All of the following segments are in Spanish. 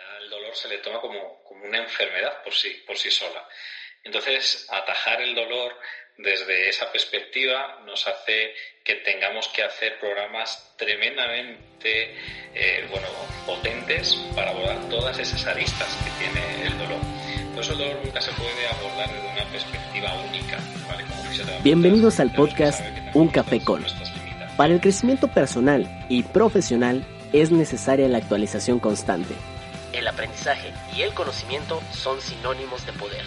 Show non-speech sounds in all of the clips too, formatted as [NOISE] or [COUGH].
Ya el dolor se le toma como, como una enfermedad por sí, por sí sola. Entonces, atajar el dolor desde esa perspectiva nos hace que tengamos que hacer programas tremendamente eh, bueno, potentes para abordar todas esas aristas que tiene el dolor. Por eso el dolor nunca se puede abordar desde una perspectiva única. ¿vale? Como Bienvenidos al podcast Un Café Con. Para el crecimiento personal y profesional es necesaria la actualización constante. El aprendizaje y el conocimiento son sinónimos de poder.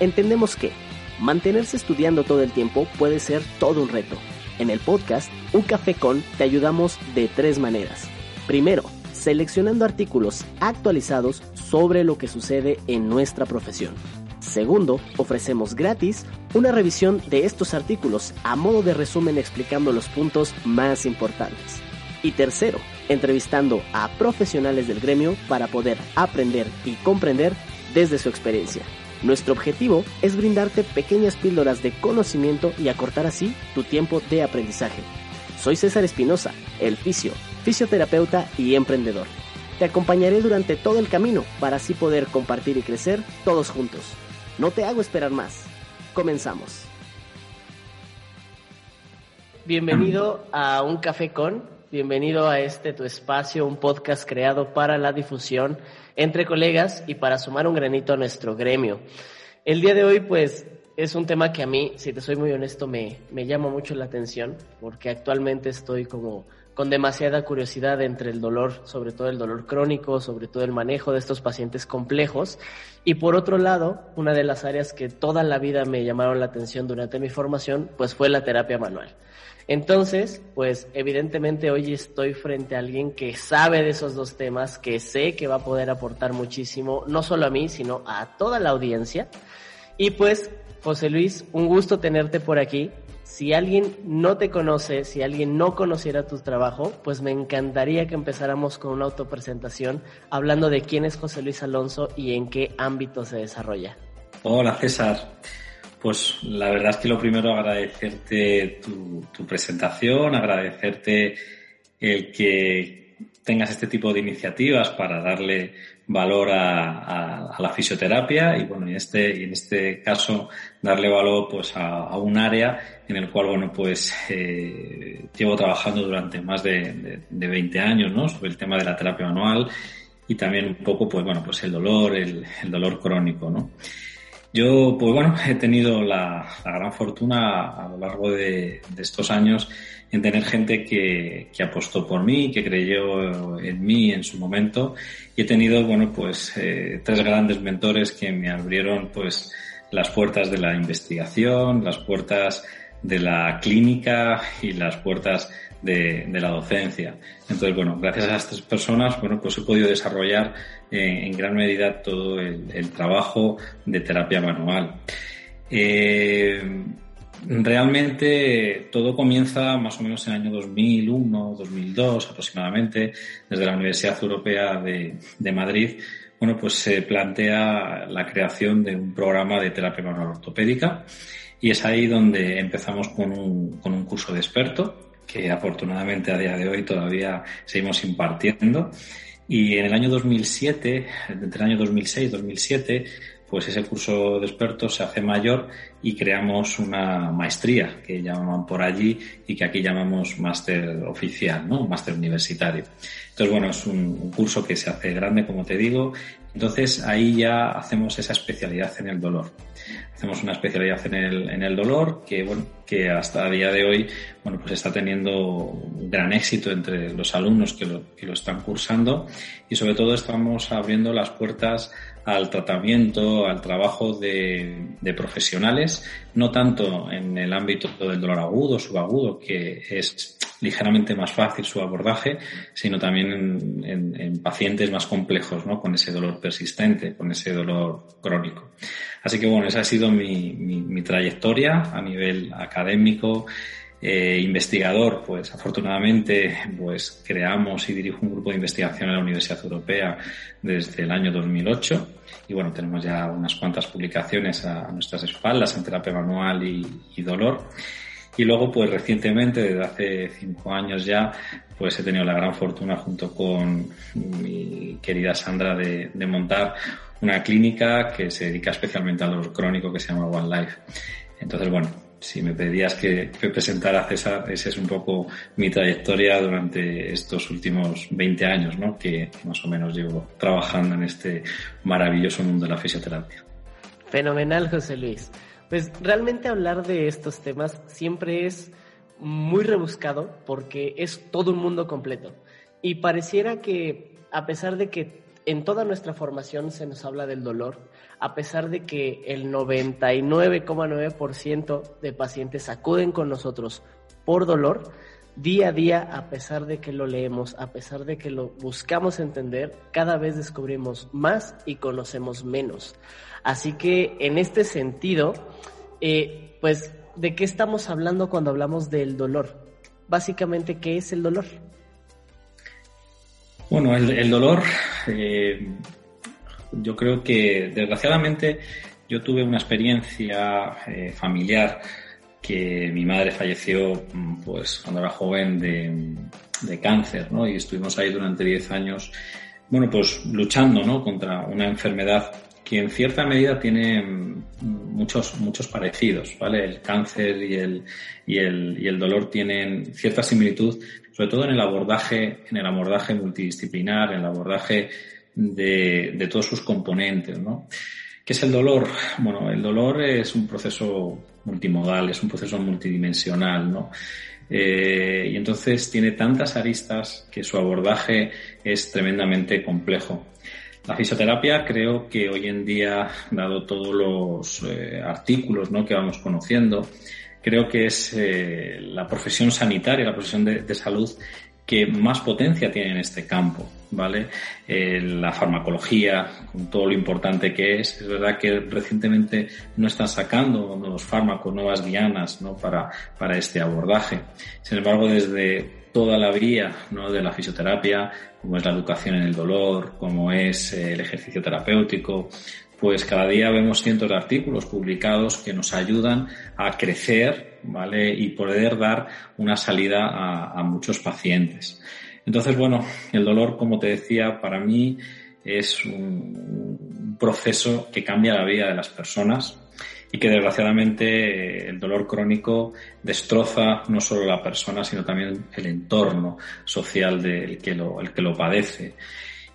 Entendemos que mantenerse estudiando todo el tiempo puede ser todo un reto. En el podcast Un Café Con te ayudamos de tres maneras. Primero, seleccionando artículos actualizados sobre lo que sucede en nuestra profesión. Segundo, ofrecemos gratis una revisión de estos artículos a modo de resumen explicando los puntos más importantes. Y tercero, entrevistando a profesionales del gremio para poder aprender y comprender desde su experiencia. Nuestro objetivo es brindarte pequeñas píldoras de conocimiento y acortar así tu tiempo de aprendizaje. Soy César Espinosa, el fisio, fisioterapeuta y emprendedor. Te acompañaré durante todo el camino para así poder compartir y crecer todos juntos. No te hago esperar más. Comenzamos. Bienvenido a Un Café con, bienvenido a este tu espacio, un podcast creado para la difusión entre colegas y para sumar un granito a nuestro gremio. El día de hoy, pues, es un tema que a mí, si te soy muy honesto, me, me llama mucho la atención, porque actualmente estoy como con demasiada curiosidad entre el dolor, sobre todo el dolor crónico, sobre todo el manejo de estos pacientes complejos. Y por otro lado, una de las áreas que toda la vida me llamaron la atención durante mi formación, pues fue la terapia manual. Entonces, pues evidentemente hoy estoy frente a alguien que sabe de esos dos temas, que sé que va a poder aportar muchísimo, no solo a mí, sino a toda la audiencia. Y pues, José Luis, un gusto tenerte por aquí. Si alguien no te conoce, si alguien no conociera tu trabajo, pues me encantaría que empezáramos con una autopresentación hablando de quién es José Luis Alonso y en qué ámbito se desarrolla. Hola César, pues la verdad es que lo primero agradecerte tu, presentación, agradecerte el que tengas este tipo de iniciativas para darle valor a, la fisioterapia y bueno, en este, en este caso darle valor pues a, un área en el cual bueno pues eh, llevo trabajando durante más de, de, 20 años ¿no? sobre el tema de la terapia manual y también un poco pues bueno pues el dolor, el, el dolor crónico, ¿no? Yo, pues bueno, [LAUGHS] he tenido la, gran fortuna a lo largo de, estos años en tener gente que, apostó por mí, que creyó en mí en su momento y he tenido, bueno, pues eh, tres grandes mentores que me abrieron pues las puertas de la investigación, las puertas de la clínica y las puertas de, la docencia. Entonces, bueno, gracias a estas personas, bueno, pues he podido desarrollar en gran medida todo el, trabajo de terapia manual. Eh, realmente todo comienza más o menos en el año 2001, 2002 aproximadamente, desde la Universidad Europea de, de Madrid. Bueno, pues se plantea la creación de un programa de terapia manual ortopédica y es ahí donde empezamos con un, con un curso de experto que afortunadamente a día de hoy todavía seguimos impartiendo. Y en el año 2007, entre el año 2006 y 2007, pues ese curso de expertos se hace mayor y creamos una maestría que llamaban por allí y que aquí llamamos máster oficial, ¿no? Máster universitario. Entonces, bueno, es un, curso que se hace grande, como te digo. Entonces, ahí ya hacemos esa especialidad en el dolor. Hacemos una especialidad en el, en el dolor que, bueno, que hasta el día de hoy, bueno, pues está teniendo un gran éxito entre los alumnos que lo, que lo están cursando y sobre todo estamos abriendo las puertas al tratamiento, al trabajo de, de, profesionales, no tanto en el ámbito del dolor agudo, subagudo, que es ligeramente más fácil su abordaje, sino también en, en, pacientes más complejos, ¿no? Con ese dolor persistente, con ese dolor crónico. Así que bueno, esa ha sido mi trayectoria a nivel académico, eh, investigador, pues afortunadamente pues creamos y dirijo un grupo de investigación en la Universidad Europea desde el año 2008 y bueno, tenemos ya unas cuantas publicaciones a, nuestras espaldas en terapia manual y, dolor. Y luego, pues recientemente, desde hace cinco años ya, pues he tenido la gran fortuna junto con mi querida Sandra de, montar una clínica que se dedica especialmente al dolor crónico que se llama One Life. Entonces, bueno, si me pedías que, presentara a César, esa es un poco mi trayectoria durante estos últimos 20 años, ¿no? que más o menos llevo trabajando en este maravilloso mundo de la fisioterapia. Fenomenal, José Luis. Pues realmente hablar de estos temas siempre es muy rebuscado porque es todo un mundo completo. Y pareciera que a pesar de que en toda nuestra formación se nos habla del dolor, a pesar de que el 99,9% de pacientes acuden con nosotros por dolor, día a día, a pesar de que lo leemos, a pesar de que lo buscamos entender, cada vez descubrimos más y conocemos menos. Así que en este sentido, eh, pues, ¿de qué estamos hablando cuando hablamos del dolor? Básicamente, ¿qué es el dolor? Bueno, el, dolor, eh, yo creo que desgraciadamente yo tuve una experiencia eh, familiar que mi madre falleció mm, pues cuando era joven de, cáncer, ¿no? Y estuvimos ahí durante 10 años, bueno, pues luchando, ¿no? Contra una enfermedad que en cierta medida tiene mm, muchos, muchos parecidos, ¿vale? El cáncer y el, y el, y el dolor tienen cierta similitud, sobre todo en el abordaje, en el abordaje multidisciplinar, en el abordaje de, de todos sus componentes, ¿no? ¿Qué es el dolor? Bueno, el dolor es un proceso multimodal, es un proceso multidimensional, ¿no? Eh, y entonces tiene tantas aristas que su abordaje es tremendamente complejo. La fisioterapia creo que hoy en día, dado todos los eh, artículos ¿no? que vamos conociendo, creo que es eh, la profesión sanitaria, la profesión de, salud que más potencia tiene en este campo, ¿vale? Eh, la farmacología, con todo lo importante que es, es verdad que recientemente no están sacando nuevos fármacos, nuevas dianas, ¿no? Para, para este abordaje. Sin embargo, desde toda la vía, ¿no? De la fisioterapia, como es la educación en el dolor, como es eh, el ejercicio terapéutico, pues cada día vemos cientos de artículos publicados que nos ayudan a crecer, ¿vale? Y poder dar una salida a, muchos pacientes. Entonces, bueno, el dolor, como te decía, para mí es un, proceso que cambia la vida de las personas y que desgraciadamente el dolor crónico destroza no solo la persona, sino también el entorno social del que lo, el que lo padece.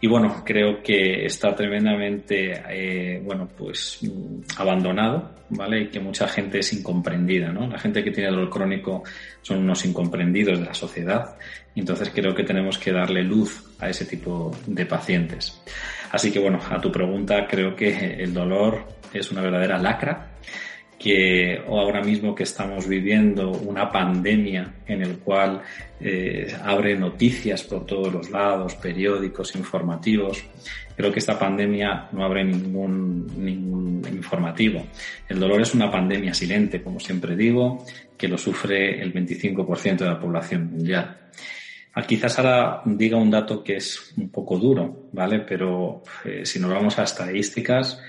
Y bueno, creo que está tremendamente, eh, bueno, pues mm, abandonado, ¿vale? Y que mucha gente es incomprendida, ¿no? La gente que tiene dolor crónico son unos incomprendidos de la sociedad. Entonces creo que tenemos que darle luz a ese tipo de pacientes. Así que bueno, a tu pregunta, creo que el dolor es una verdadera lacra que ahora mismo que estamos viviendo una pandemia en el cual eh, abre noticias por todos los lados, periódicos, informativos, creo que esta pandemia no abre ningún, ningún informativo. El dolor es una pandemia silente, como siempre digo, que lo sufre el 25% de la población mundial. Ah, quizás ahora diga un dato que es un poco duro, ¿vale? Pero eh, si nos vamos a estadísticas,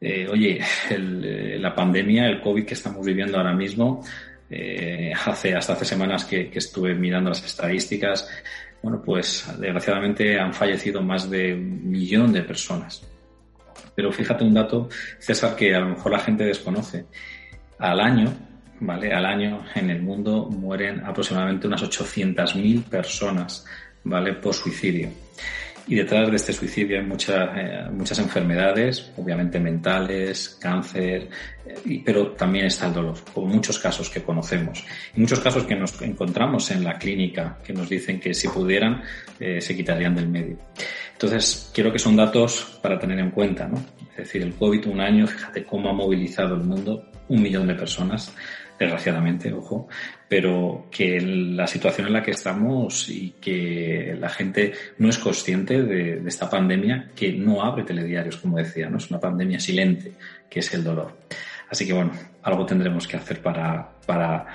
eh, oye, [LAUGHS] eh, la pandemia, el COVID que estamos viviendo ahora mismo, eh, hace, hasta hace semanas que, estuve mirando las estadísticas, bueno, pues desgraciadamente han fallecido más de un millón de personas. Pero fíjate un dato, César, que a lo mejor la gente desconoce. Al año, ¿vale? Al año en el mundo mueren aproximadamente unas 800.000 personas, ¿vale? Por suicidio. Y detrás de este suicidio hay muchas, eh, muchas enfermedades, obviamente mentales, cáncer, pero también está el dolor, como muchos casos que conocemos. Muchos casos que nos encontramos en la clínica, que nos dicen que si pudieran, eh, se quitarían del medio. Entonces, quiero que son datos para tener en cuenta, ¿no? Es decir, el COVID un año, fíjate cómo ha movilizado el mundo, un millón de personas, desgraciadamente, ojo, pero que la situación en la que estamos y que la gente no es consciente de, esta pandemia que no abre telediarios, como decía, ¿no? Es una pandemia silente, que es el dolor. Así que bueno, algo tendremos que hacer para, para,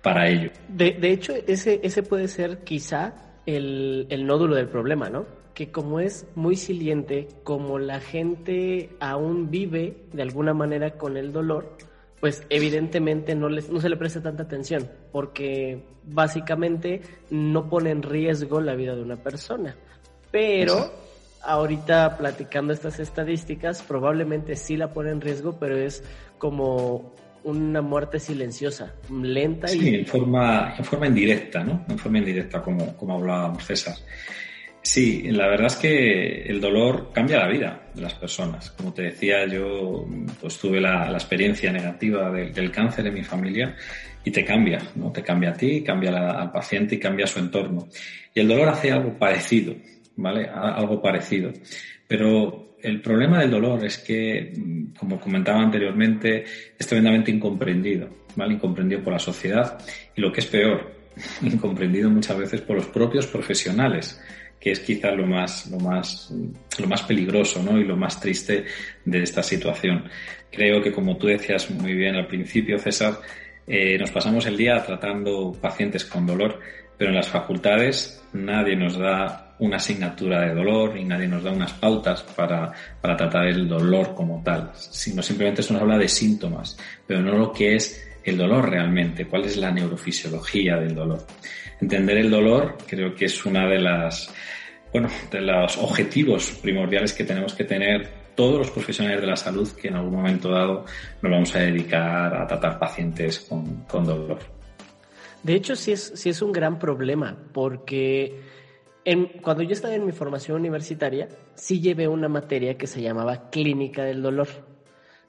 para ello. De, de hecho, ese, ese puede ser quizá el, el nódulo del problema, ¿no? Que como es muy siliente, como la gente aún vive de alguna manera con el dolor, pues evidentemente no, les, no se le presta tanta atención, porque básicamente no pone en riesgo la vida de una persona. Pero ahorita platicando estas estadísticas, probablemente sí la pone en riesgo, pero es como una muerte silenciosa, lenta y... Sí, en forma, en forma indirecta, ¿no? En forma indirecta, como, como hablábamos César. Sí, la verdad es que el dolor cambia la vida de las personas. Como te decía, yo pues tuve la, experiencia negativa del cáncer en mi familia y te cambia, ¿no? Te cambia a ti, cambia al paciente y cambia su entorno. Y el dolor hace algo parecido, ¿vale? Algo parecido. Pero el problema del dolor es que, como comentaba anteriormente, es tremendamente incomprendido, ¿vale? Incomprendido por la sociedad y lo que es peor, [LAUGHS] incomprendido muchas veces por los propios profesionales que es quizá lo más, lo más, lo más peligroso ¿no? y lo más triste de esta situación. Creo que, como tú decías muy bien al principio, César, eh, nos pasamos el día tratando pacientes con dolor, pero en las facultades nadie nos da una asignatura de dolor y nadie nos da unas pautas para, para tratar el dolor como tal, sino simplemente se nos habla de síntomas, pero no lo que es el dolor realmente, cuál es la neurofisiología del dolor. Entender el dolor creo que es una de las bueno, de los objetivos primordiales que tenemos que tener todos los profesionales de la salud que en algún momento dado nos vamos a dedicar a tratar pacientes con, dolor. De hecho, sí es, sí es un gran problema, porque cuando yo estaba en mi formación universitaria, sí llevé una materia que se llamaba clínica del dolor.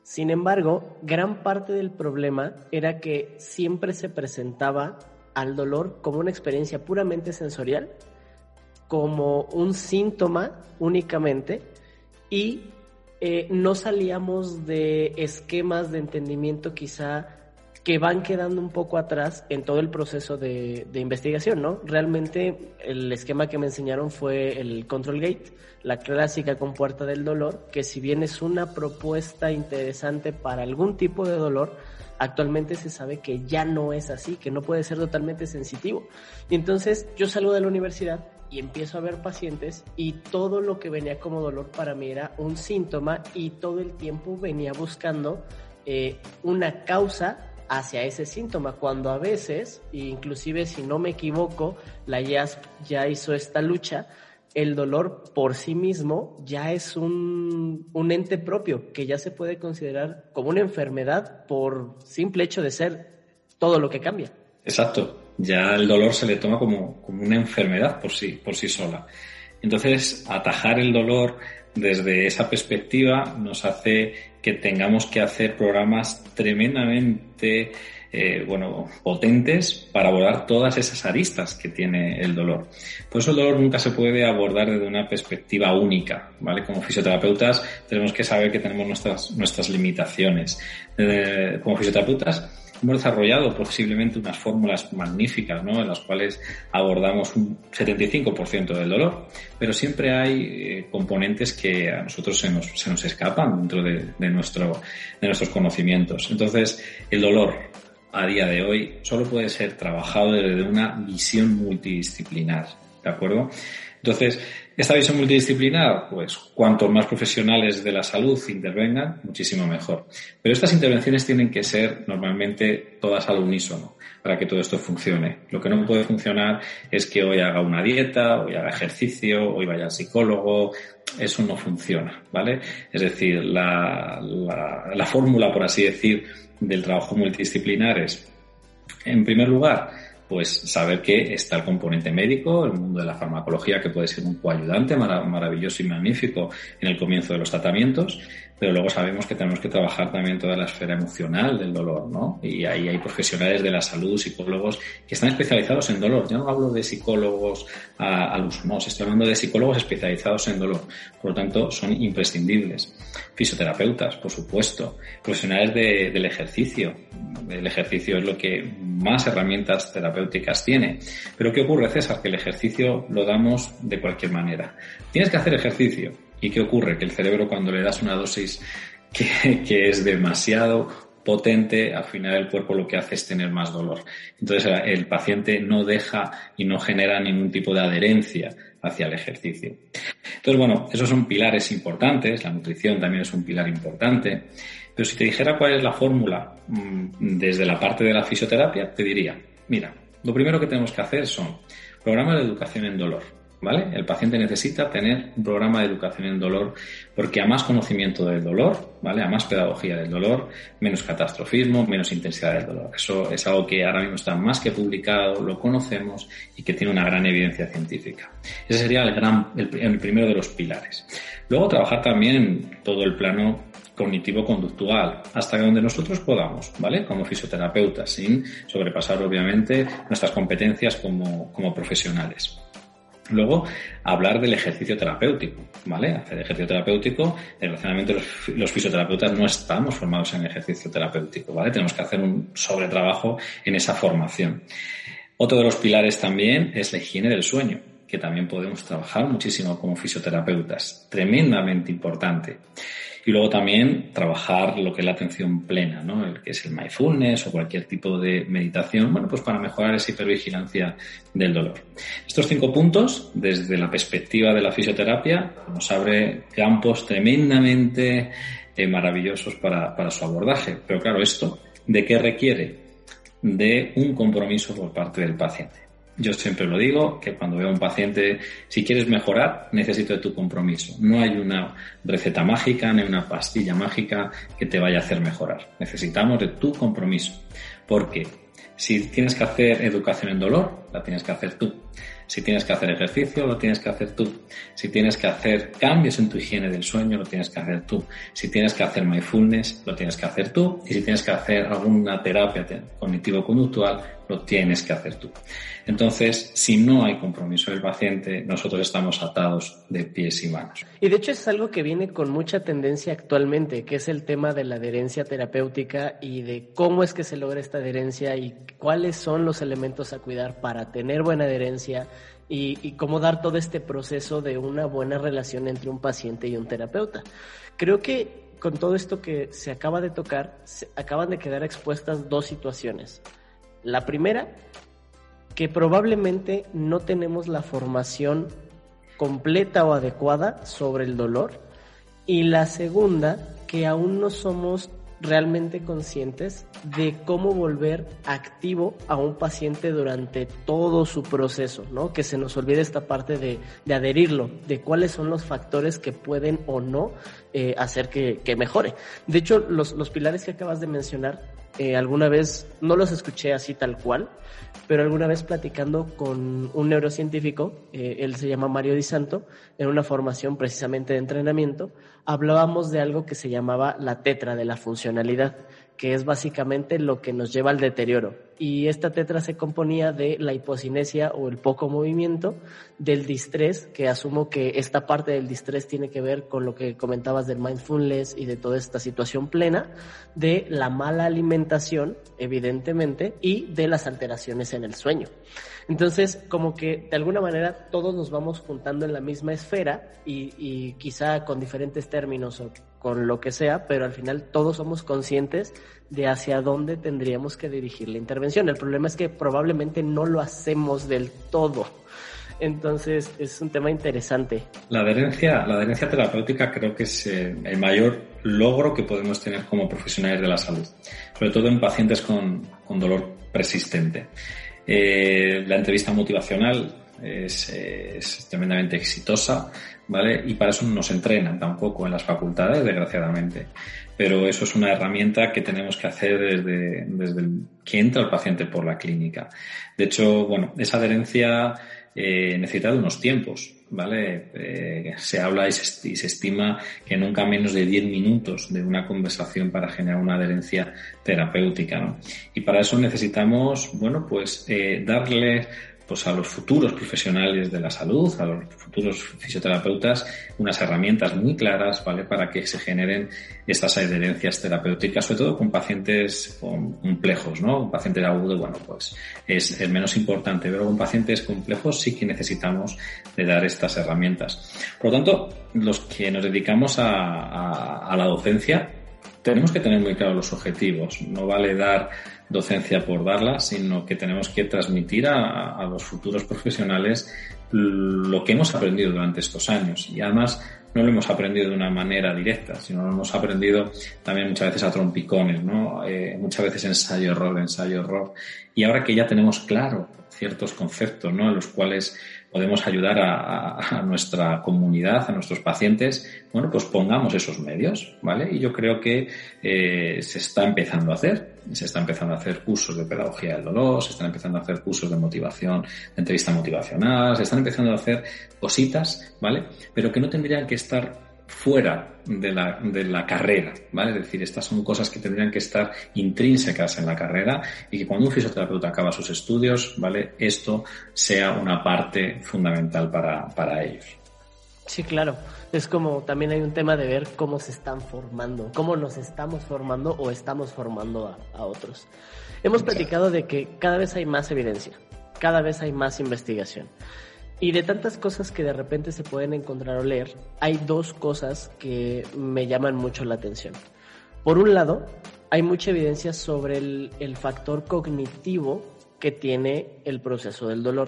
Sin embargo, gran parte del problema era que siempre se presentaba al dolor como una experiencia puramente sensorial como un síntoma únicamente y eh, no salíamos de esquemas de entendimiento quizá que van quedando un poco atrás en todo el proceso de, investigación, ¿no? Realmente el esquema que me enseñaron fue el control gate, la clásica compuerta del dolor, que si bien es una propuesta interesante para algún tipo de dolor, actualmente se sabe que ya no es así, que no puede ser totalmente sensitivo. Y entonces yo salgo de la universidad y empiezo a ver pacientes y todo lo que venía como dolor para mí era un síntoma y todo el tiempo venía buscando eh, una causa hacia ese síntoma, cuando a veces, inclusive si no me equivoco, la IASP ya hizo esta lucha, el dolor por sí mismo ya es un, un, ente propio que ya se puede considerar como una enfermedad por simple hecho de ser todo lo que cambia. Exacto, ya el dolor se le toma como, como una enfermedad por sí, por sí sola. Entonces, atajar el dolor desde esa perspectiva nos hace que tengamos que hacer programas tremendamente eh, bueno, potentes para abordar todas esas aristas que tiene el dolor. Por eso el dolor nunca se puede abordar desde una perspectiva única, ¿vale? Como fisioterapeutas tenemos que saber que tenemos nuestras, nuestras limitaciones. Eh, como fisioterapeutas hemos desarrollado posiblemente unas fórmulas magníficas, ¿no? En las cuales abordamos un 75% del dolor, pero siempre hay eh, componentes que a nosotros se nos, se nos escapan dentro de, nuestro, de nuestros conocimientos. Entonces, el dolor a día de hoy solo puede ser trabajado desde una visión multidisciplinar, ¿de acuerdo? Entonces, esta visión multidisciplinar, pues cuantos más profesionales de la salud intervengan, muchísimo mejor. Pero estas intervenciones tienen que ser normalmente todas al unísono para que todo esto funcione. Lo que no puede funcionar es que hoy haga una dieta, hoy haga ejercicio, hoy vaya al psicólogo. Eso no funciona, ¿vale? Es decir, la, la, la fórmula, por así decir, del trabajo multidisciplinar es, en primer lugar, pues saber que está el componente médico, el mundo de la farmacología que puede ser un coayudante maravilloso y magnífico en el comienzo de los tratamientos, pero luego sabemos que tenemos que trabajar también toda la esfera emocional del dolor, ¿no? Y ahí hay profesionales de la salud, psicólogos, que están especializados en dolor. Yo no hablo de psicólogos al uso, estoy hablando de psicólogos especializados en dolor. Por lo tanto, son imprescindibles. Fisioterapeutas, por supuesto. Profesionales del ejercicio. El ejercicio es lo que más herramientas terapéuticas tiene. Pero ¿qué ocurre, César? Que el ejercicio lo damos de cualquier manera. Tienes que hacer ejercicio ¿Y qué ocurre? Que el cerebro cuando le das una dosis que, es demasiado potente, al final el cuerpo lo que hace es tener más dolor. Entonces el paciente no deja y no genera ningún tipo de adherencia hacia el ejercicio. Entonces, bueno, esos son pilares importantes, la nutrición también es un pilar importante, pero si te dijera cuál es la fórmula mm, desde la parte de la fisioterapia, te diría, mira, lo primero que tenemos que hacer son programas de educación en dolor. El paciente necesita tener un programa de educación en dolor porque a más conocimiento del dolor, ¿vale? A más pedagogía del dolor, menos catastrofismo, menos intensidad del dolor. Eso es algo que ahora mismo está más que publicado, lo conocemos y que tiene una gran evidencia científica. Ese sería el gran, el, primero de los pilares. Luego trabajar también en todo el plano cognitivo-conductual, hasta donde nosotros podamos, ¿vale? Como fisioterapeutas, sin sobrepasar obviamente nuestras competencias como profesionales. Luego, hablar del ejercicio terapéutico, ¿vale? Hacer ejercicio terapéutico, desgraciadamente los, fisioterapeutas no estamos formados en ejercicio terapéutico, ¿vale? Tenemos que hacer un sobretrabajo en esa formación. Otro de los pilares también es la higiene del sueño, que también podemos trabajar muchísimo como fisioterapeutas, tremendamente importante. Y luego también trabajar lo que es la atención plena, ¿no? El que es el mindfulness o cualquier tipo de meditación, bueno, pues para mejorar esa hipervigilancia del dolor. Estos cinco puntos, desde la perspectiva de la fisioterapia, nos abre campos tremendamente eh, maravillosos para, para su abordaje. Pero claro, esto, ¿de qué requiere? De un compromiso por parte del paciente. Yo siempre lo digo, que cuando veo a un paciente, si quieres mejorar, necesito de tu compromiso. No hay una receta mágica ni una pastilla mágica que te vaya a hacer mejorar. Necesitamos de tu compromiso. Porque si tienes que hacer educación en dolor, la tienes que hacer tú. Si tienes que hacer ejercicio, lo tienes que hacer tú. Si tienes que hacer cambios en tu higiene del sueño, lo tienes que hacer tú. Si tienes que hacer mindfulness, lo tienes que hacer tú. Y si tienes que hacer alguna terapia cognitivo-conductual, lo tienes que hacer tú. Entonces, si no hay compromiso del paciente, nosotros estamos atados de pies y manos. Y de hecho es algo que viene con mucha tendencia actualmente, que es el tema de la adherencia terapéutica y de cómo es que se logra esta adherencia y cuáles son los elementos a cuidar para tener buena adherencia y, cómo dar todo este proceso de una buena relación entre un paciente y un terapeuta. Creo que con todo esto que se acaba de tocar, se acaban de quedar expuestas dos situaciones. La primera, que probablemente no tenemos la formación completa o adecuada sobre el dolor. Y la segunda, que aún no somos realmente conscientes de cómo volver activo a un paciente durante todo su proceso, ¿no? Que se nos olvide esta parte de, adherirlo, de cuáles son los factores que pueden o no eh, hacer que, mejore. De hecho, los, los pilares que acabas de mencionar eh, alguna vez, no los escuché así tal cual, pero alguna vez platicando con un neurocientífico, eh, él se llama Mario Di Santo, en una formación precisamente de entrenamiento, hablábamos de algo que se llamaba la tetra de la funcionalidad que es básicamente lo que nos lleva al deterioro. Y esta tetra se componía de la hipocinesia o el poco movimiento, del distrés, que asumo que esta parte del distrés tiene que ver con lo que comentabas del mindfulness y de toda esta situación plena, de la mala alimentación, evidentemente, y de las alteraciones en el sueño. Entonces, como que de alguna manera todos nos vamos juntando en la misma esfera y, y quizá con diferentes términos o con lo que sea, pero al final todos somos conscientes de hacia dónde tendríamos que dirigir la intervención. El problema es que probablemente no lo hacemos del todo. Entonces es un tema interesante. La adherencia, la adherencia terapéutica creo que es eh, el mayor logro que podemos tener como profesionales de la salud, sobre todo en pacientes con, con dolor persistente. Eh, la entrevista motivacional es, tremendamente exitosa, ¿vale? Y para eso nos entrenan tampoco en las facultades, desgraciadamente. Pero eso es una herramienta que tenemos que hacer desde, desde el, que entra el paciente por la clínica. De hecho, bueno, esa adherencia eh, necesita de unos tiempos, ¿vale? Eh, se habla y se, estima que nunca menos de 10 minutos de una conversación para generar una adherencia terapéutica, ¿no? Y para eso necesitamos, bueno, pues eh, darle a los futuros profesionales de la salud, a los futuros fisioterapeutas, unas herramientas muy claras, ¿vale? Para que se generen estas adherencias terapéuticas, sobre todo con pacientes complejos, ¿no? Un paciente agudo, bueno, pues es, el menos importante, pero con pacientes complejos sí que necesitamos de dar estas herramientas. Por lo tanto, los que nos dedicamos a, a la docencia, tenemos que tener muy claros los objetivos. No vale dar docencia por darla, sino que tenemos que transmitir a, los futuros profesionales lo que hemos aprendido durante estos años. Y además no lo hemos aprendido de una manera directa, sino lo hemos aprendido también muchas veces a trompicones, ¿no? Eh, muchas veces ensayo-error, ensayo-error. Y ahora que ya tenemos claro ciertos conceptos, ¿no? En los cuales podemos ayudar a, nuestra comunidad, a nuestros pacientes, bueno, pues pongamos esos medios, ¿vale? Y yo creo que eh, se está empezando a hacer, se está empezando a hacer cursos de pedagogía del dolor, se están empezando a hacer cursos de motivación, de entrevista motivacional, se están empezando a hacer cositas, ¿vale? Pero que no tendrían que estar fuera de la, de la carrera, ¿vale? Es decir, estas son cosas que tendrían que estar intrínsecas en la carrera y que cuando un fisioterapeuta acaba sus estudios, ¿vale? Esto sea una parte fundamental para, para ellos. Sí, claro. Es como también hay un tema de ver cómo se están formando, cómo nos estamos formando o estamos formando a, otros. Hemos platicado de que cada vez hay más evidencia, cada vez hay más investigación. Y de tantas cosas que de repente se pueden encontrar o leer, hay dos cosas que me llaman mucho la atención. Por un lado, hay mucha evidencia sobre el, factor cognitivo que tiene el proceso del dolor.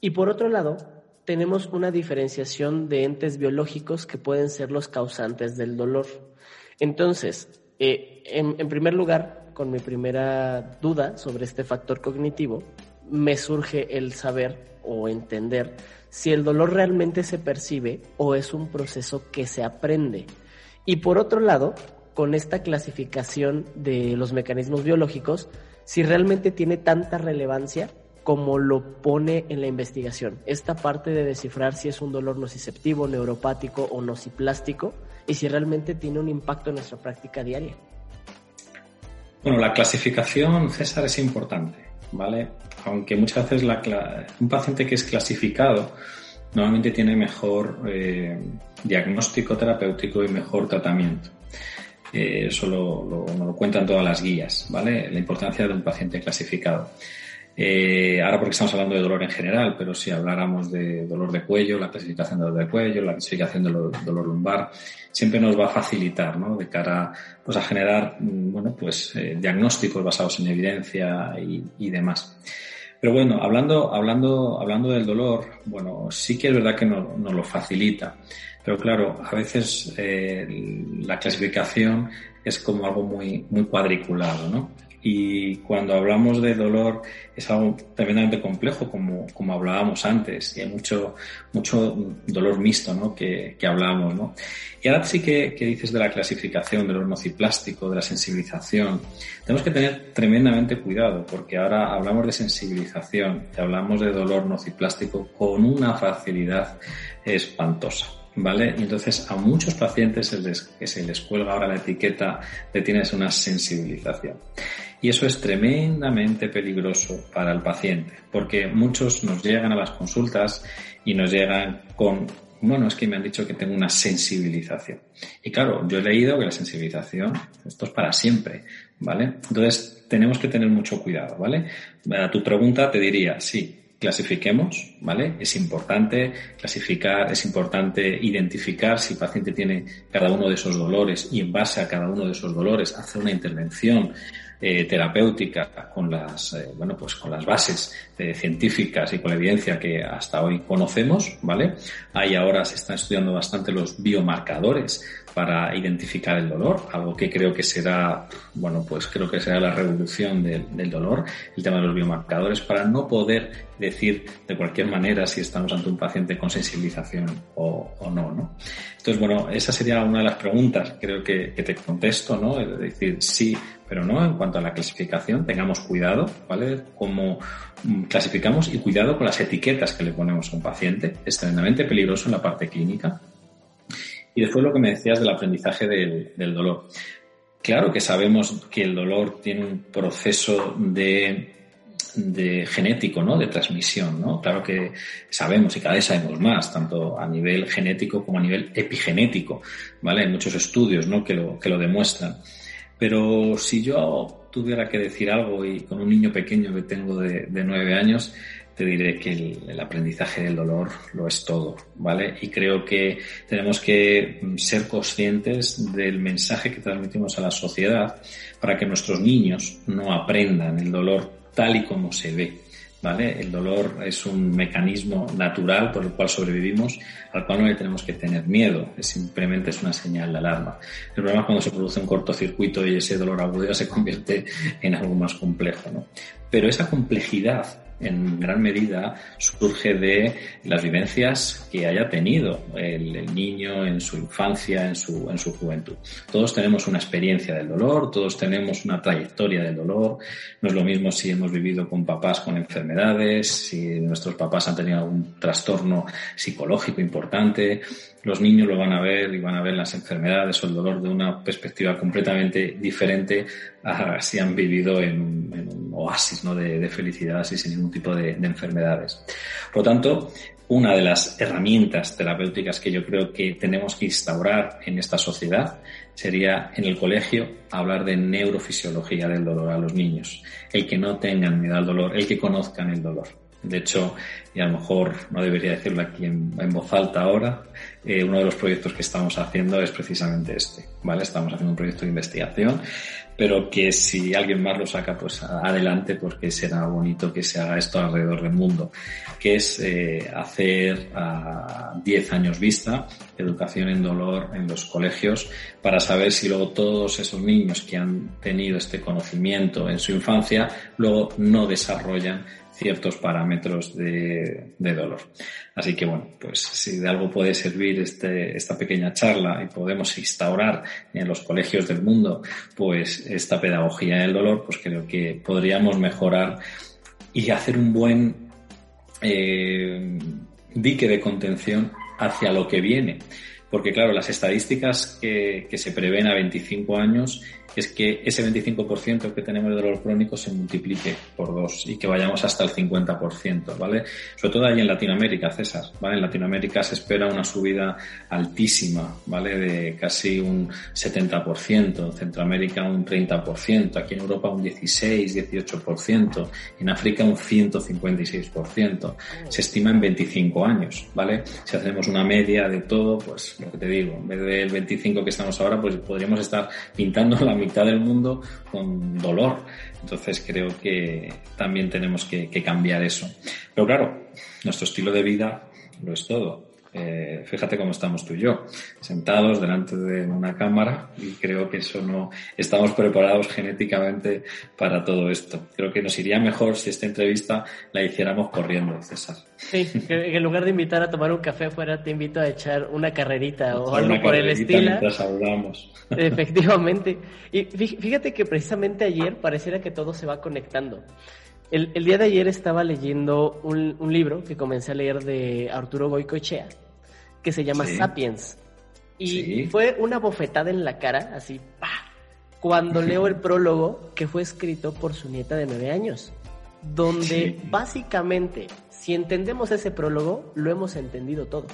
Y por otro lado, tenemos una diferenciación de entes biológicos que pueden ser los causantes del dolor. Entonces, eh, en primer lugar, con mi primera duda sobre este factor cognitivo, me surge el saber o entender si el dolor realmente se percibe o es un proceso que se aprende. Y por otro lado, con esta clasificación de los mecanismos biológicos, si realmente tiene tanta relevancia como lo pone en la investigación. Esta parte de descifrar si es un dolor nociceptivo, neuropático o nociplástico y si realmente tiene un impacto en nuestra práctica diaria. Bueno, la clasificación, César, es importante, ¿vale? aunque muchas veces un paciente que es clasificado normalmente tiene mejor eh, diagnóstico terapéutico y mejor tratamiento. Eh, eso lo, lo, cuentan todas las guías, ¿vale? La importancia de un paciente clasificado. Eh, ahora porque estamos hablando de dolor en general, pero si habláramos de dolor de cuello, la clasificación de dolor de cuello, la clasificación de dolor, lumbar, siempre nos va a facilitar, ¿no? De cara, pues a generar, mm, bueno, pues diagnósticos basados en evidencia y, y demás. Pero bueno, hablando, hablando, hablando del dolor, bueno, sí que es verdad que nos no lo facilita. Pero claro, a veces eh, la clasificación es como algo muy, muy cuadriculado, ¿no? Y cuando hablamos de dolor es algo tremendamente complejo, como, como hablábamos antes, y hay mucho, mucho dolor mixto ¿no? que, que hablábamos. ¿no? Y ahora sí que, que dices de la clasificación, del nociplástico, de la sensibilización. Tenemos que tener tremendamente cuidado, porque ahora hablamos de sensibilización y hablamos de dolor nociplástico con una facilidad espantosa. ¿vale? Entonces a muchos pacientes se les, se les cuelga ahora la etiqueta de tienes una sensibilización. Y eso es tremendamente peligroso para el paciente, porque muchos nos llegan a las consultas y nos llegan con, bueno, es que me han dicho que tengo una sensibilización. Y claro, yo he leído que la sensibilización, esto es para siempre, ¿vale? Entonces, tenemos que tener mucho cuidado, ¿vale? A tu pregunta te diría, sí, clasifiquemos, ¿vale? Es importante clasificar, es importante identificar si el paciente tiene cada uno de esos dolores y en base a cada uno de esos dolores hacer una intervención eh, terapéutica con las, eh, bueno, pues con las bases eh, científicas y con la evidencia que hasta hoy conocemos, ¿vale? Ahí ahora se están estudiando bastante los biomarcadores para identificar el dolor, algo que creo que será, bueno, pues creo que será la revolución del, dolor, el tema de los biomarcadores, para no poder decir de cualquier manera si estamos ante un paciente con sensibilización o, no, ¿no? Entonces, bueno, esa sería una de las preguntas, creo que, que te contesto, ¿no? Es decir, sí, pero no en cuanto a la clasificación, tengamos cuidado, ¿vale? Como mm, clasificamos y cuidado con las etiquetas que le ponemos a un paciente, es tremendamente peligroso en la parte clínica, y después lo que me decías del aprendizaje del, dolor. Claro que sabemos que el dolor tiene un proceso de, de genético, ¿no? De transmisión, ¿no? Claro que sabemos y cada vez sabemos más, tanto a nivel genético como a nivel epigenético, ¿vale? Hay muchos estudios, ¿no? Que lo, que lo demuestran. Pero si yo tuviera que decir algo y con un niño pequeño que tengo de, nueve años, te diré que el, aprendizaje del dolor lo es todo, ¿vale? Y creo que tenemos que ser conscientes del mensaje que transmitimos a la sociedad para que nuestros niños no aprendan el dolor tal y como se ve, ¿vale? El dolor es un mecanismo natural por el cual sobrevivimos, al cual no le tenemos que tener miedo, es simplemente es una señal de alarma. El problema es cuando se produce un cortocircuito y ese dolor agudo se convierte en algo más complejo, ¿no? Pero esa complejidad en gran medida surge de las vivencias que haya tenido el, niño en su infancia, en su, en su juventud. Todos tenemos una experiencia del dolor, todos tenemos una trayectoria del dolor. No es lo mismo si hemos vivido con papás con enfermedades, si nuestros papás han tenido algún trastorno psicológico importante. Los niños lo van a ver y van a ver las enfermedades o el dolor de una perspectiva completamente diferente a si han vivido en, un oasis ¿no? de, felicidad y sin ningún tipo de, enfermedades. Por lo tanto, una de las herramientas terapéuticas que yo creo que tenemos que instaurar en esta sociedad sería en el colegio hablar de neurofisiología del dolor a los niños. El que no tengan miedo al dolor, el que conozcan el dolor. De hecho, y a lo mejor no debería decirlo aquí en, voz alta ahora, eh, uno de los proyectos que estamos haciendo es precisamente este, ¿vale? Estamos haciendo un proyecto de investigación pero que si alguien más lo saca, pues adelante, porque será bonito que se haga esto alrededor del mundo, que es eh, hacer a 10 años vista educación en dolor en los colegios para saber si luego todos esos niños que han tenido este conocimiento en su infancia luego no desarrollan ciertos parámetros de, dolor. Así que bueno, pues si de algo puede servir este, esta pequeña charla y podemos instaurar en los colegios del mundo pues esta pedagogía del dolor, pues creo que podríamos mejorar y hacer un buen eh, dique de contención hacia lo que viene. Porque claro, las estadísticas que, que se prevén a 25 años es que ese 25% que tenemos de dolor crónico se multiplique por dos y que vayamos hasta el 50%, ¿vale? Sobre todo ahí en Latinoamérica, César, ¿vale? En Latinoamérica se espera una subida altísima, ¿vale? De casi un 70%, en Centroamérica un 30%, aquí en Europa un 16, 18%, en África un 156%. Se estima en 25 años, ¿vale? Si hacemos una media de todo, pues lo que te digo, en vez del 25 que estamos ahora, pues podríamos estar pintando la mitad del mundo con dolor. Entonces creo que también tenemos que, cambiar eso. Pero claro, nuestro estilo de vida lo es todo. Eh, fíjate cómo estamos tú y yo, sentados delante de una cámara y creo que eso no estamos preparados genéticamente para todo esto. Creo que nos iría mejor si esta entrevista la hiciéramos corriendo, César. Sí, que en lugar de invitar a tomar un café afuera, te invito a echar una carrerita o algo por el estilo. Hablamos. [LAUGHS] Efectivamente. Y fíjate que precisamente ayer pareciera que todo se va conectando. El, día de ayer estaba leyendo un, libro que comencé a leer de Arturo Goicoechea, que se llama Sapiens. Y fue una bofetada en la cara, así, ¡pah! cuando leo el prólogo que fue escrito por su nieta de nueve años, donde básicamente si entendemos ese prólogo, lo hemos entendido todo.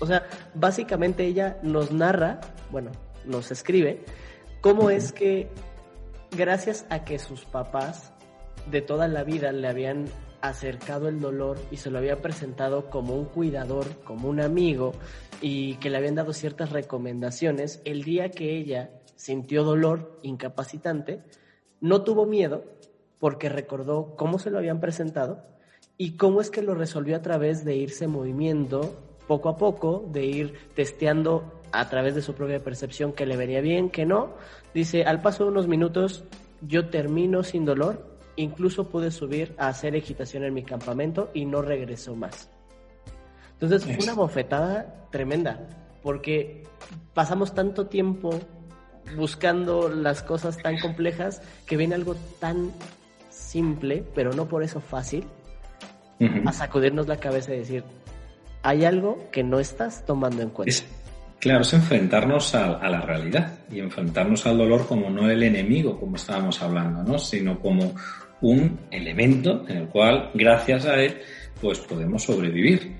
O sea, básicamente ella nos narra, bueno, nos escribe, cómo es que gracias a que sus papás de toda la vida le habían acercado el dolor y se lo había presentado como un cuidador, como un amigo y que le habían dado ciertas recomendaciones, el día que ella sintió dolor incapacitante, no tuvo miedo porque recordó cómo se lo habían presentado y cómo es que lo resolvió a través de irse moviendo poco a poco, de ir testeando a través de su propia percepción que le venía bien, que no. Dice, al paso de unos minutos yo termino sin dolor, incluso pude subir a hacer equitación en mi campamento y no regresó más. Entonces fue una bofetada tremenda, porque pasamos tanto tiempo buscando las cosas tan complejas que viene algo tan simple, pero no por eso fácil, a sacudirnos la cabeza y decir, hay algo que no estás tomando en cuenta. claro, es enfrentarnos a, la realidad y enfrentarnos al dolor como no el enemigo, como estábamos hablando, ¿no? sino como un elemento en el cual, gracias a él, pues podemos sobrevivir.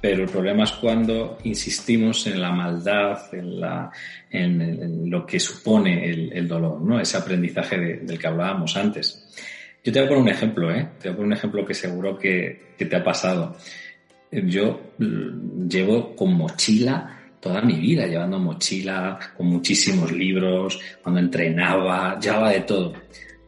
Pero el problema es cuando insistimos en la maldad, en, la, en, lo que supone el, dolor, ¿no? Ese aprendizaje del que hablábamos antes. Yo te voy a poner un ejemplo, ¿eh? Te voy a un ejemplo que seguro que, te ha pasado. Yo mm, llevo con mochila toda mi vida, llevando mochila con muchísimos libros, cuando entrenaba, llevaba de todo.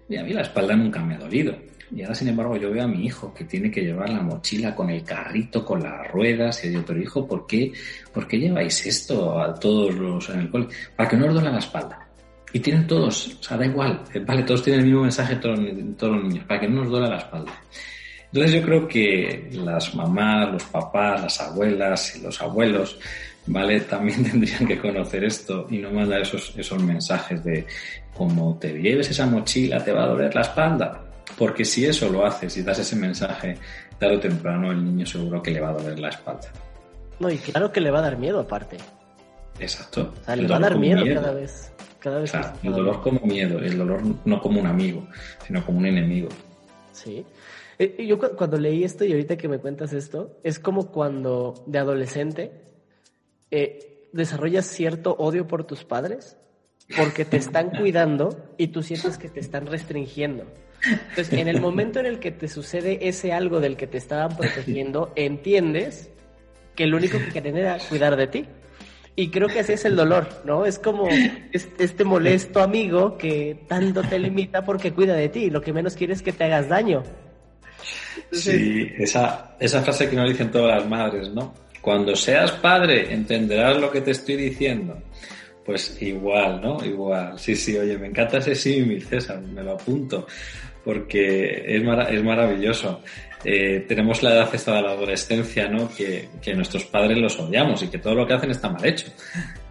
Y a mí la espalda nunca me ha dolido. Y ahora, sin embargo, yo veo a mi hijo que tiene que llevar la mochila con el carrito, con las ruedas, y digo, pero hijo, ¿por qué, ¿por qué lleváis esto a todos los en el cole? Para que no os duela la espalda. Y tienen todos, o sea, da igual, eh, vale, todos tienen el mismo mensaje, todos, todos los niños, para que no nos duela la espalda. Entonces yo creo que las mamás, los papás, las abuelas y los abuelos, ¿vale? También [LAUGHS] tendrían que conocer esto y no mandar esos, esos mensajes de como te lleves esa mochila te va a doler la espalda. Porque si eso lo haces y das ese mensaje, tarde o temprano el niño seguro que le va a doler la espalda. No, y claro que le va a dar miedo aparte. Exacto. O sea, le va a dar miedo, cada vez. Cada vez claro, el dolor como miedo, el dolor no como un amigo, sino como un enemigo. Sí. Eh, yo cuando leí esto y ahorita que me cuentas esto, es como cuando de adolescente eh, desarrollas cierto odio por tus padres porque te están cuidando y tú sientes que te están restringiendo. Entonces, en el momento en el que te sucede ese algo del que te estaban protegiendo, entiendes que lo único que quieren era cuidar de ti. Y creo que ese es el dolor, ¿no? Es como este molesto amigo que tanto te limita porque cuida de ti lo que menos quiere es que te hagas daño. Sí, esa, esa frase que nos dicen todas las madres, ¿no? Cuando seas padre entenderás lo que te estoy diciendo. Pues igual, ¿no? Igual. Sí, sí, oye, me encanta ese símil, César, me lo apunto, porque es, es maravilloso. Eh, tenemos la edad esta de la adolescencia, ¿no? Que, que, nuestros padres los odiamos y que todo lo que hacen está mal hecho.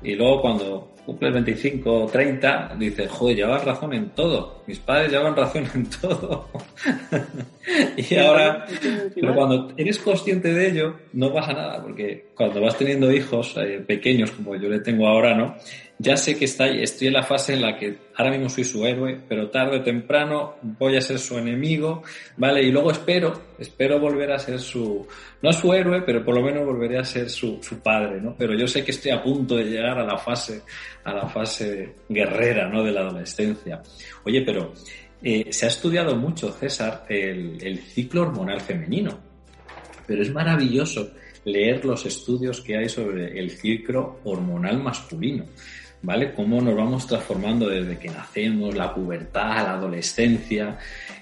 Y luego cuando cumples 25 o 30, dices, joder, llevas razón en todo. Mis padres llevan razón en todo. [LAUGHS] y ahora, pero cuando eres consciente de ello, no pasa nada, porque cuando vas teniendo hijos eh, pequeños, como yo le tengo ahora, ¿no? Ya sé que estoy en la fase en la que ahora mismo soy su héroe, pero tarde o temprano voy a ser su enemigo, ¿vale? Y luego espero, espero volver a ser su, no su héroe, pero por lo menos volveré a ser su, su padre, ¿no? Pero yo sé que estoy a punto de llegar a la fase, a la fase guerrera, ¿no? De la adolescencia. Oye, pero eh, se ha estudiado mucho, César, el ciclo hormonal femenino, pero es maravilloso leer los estudios que hay sobre el ciclo hormonal masculino. ¿Vale? Cómo nos vamos transformando desde que nacemos, la pubertad, la adolescencia.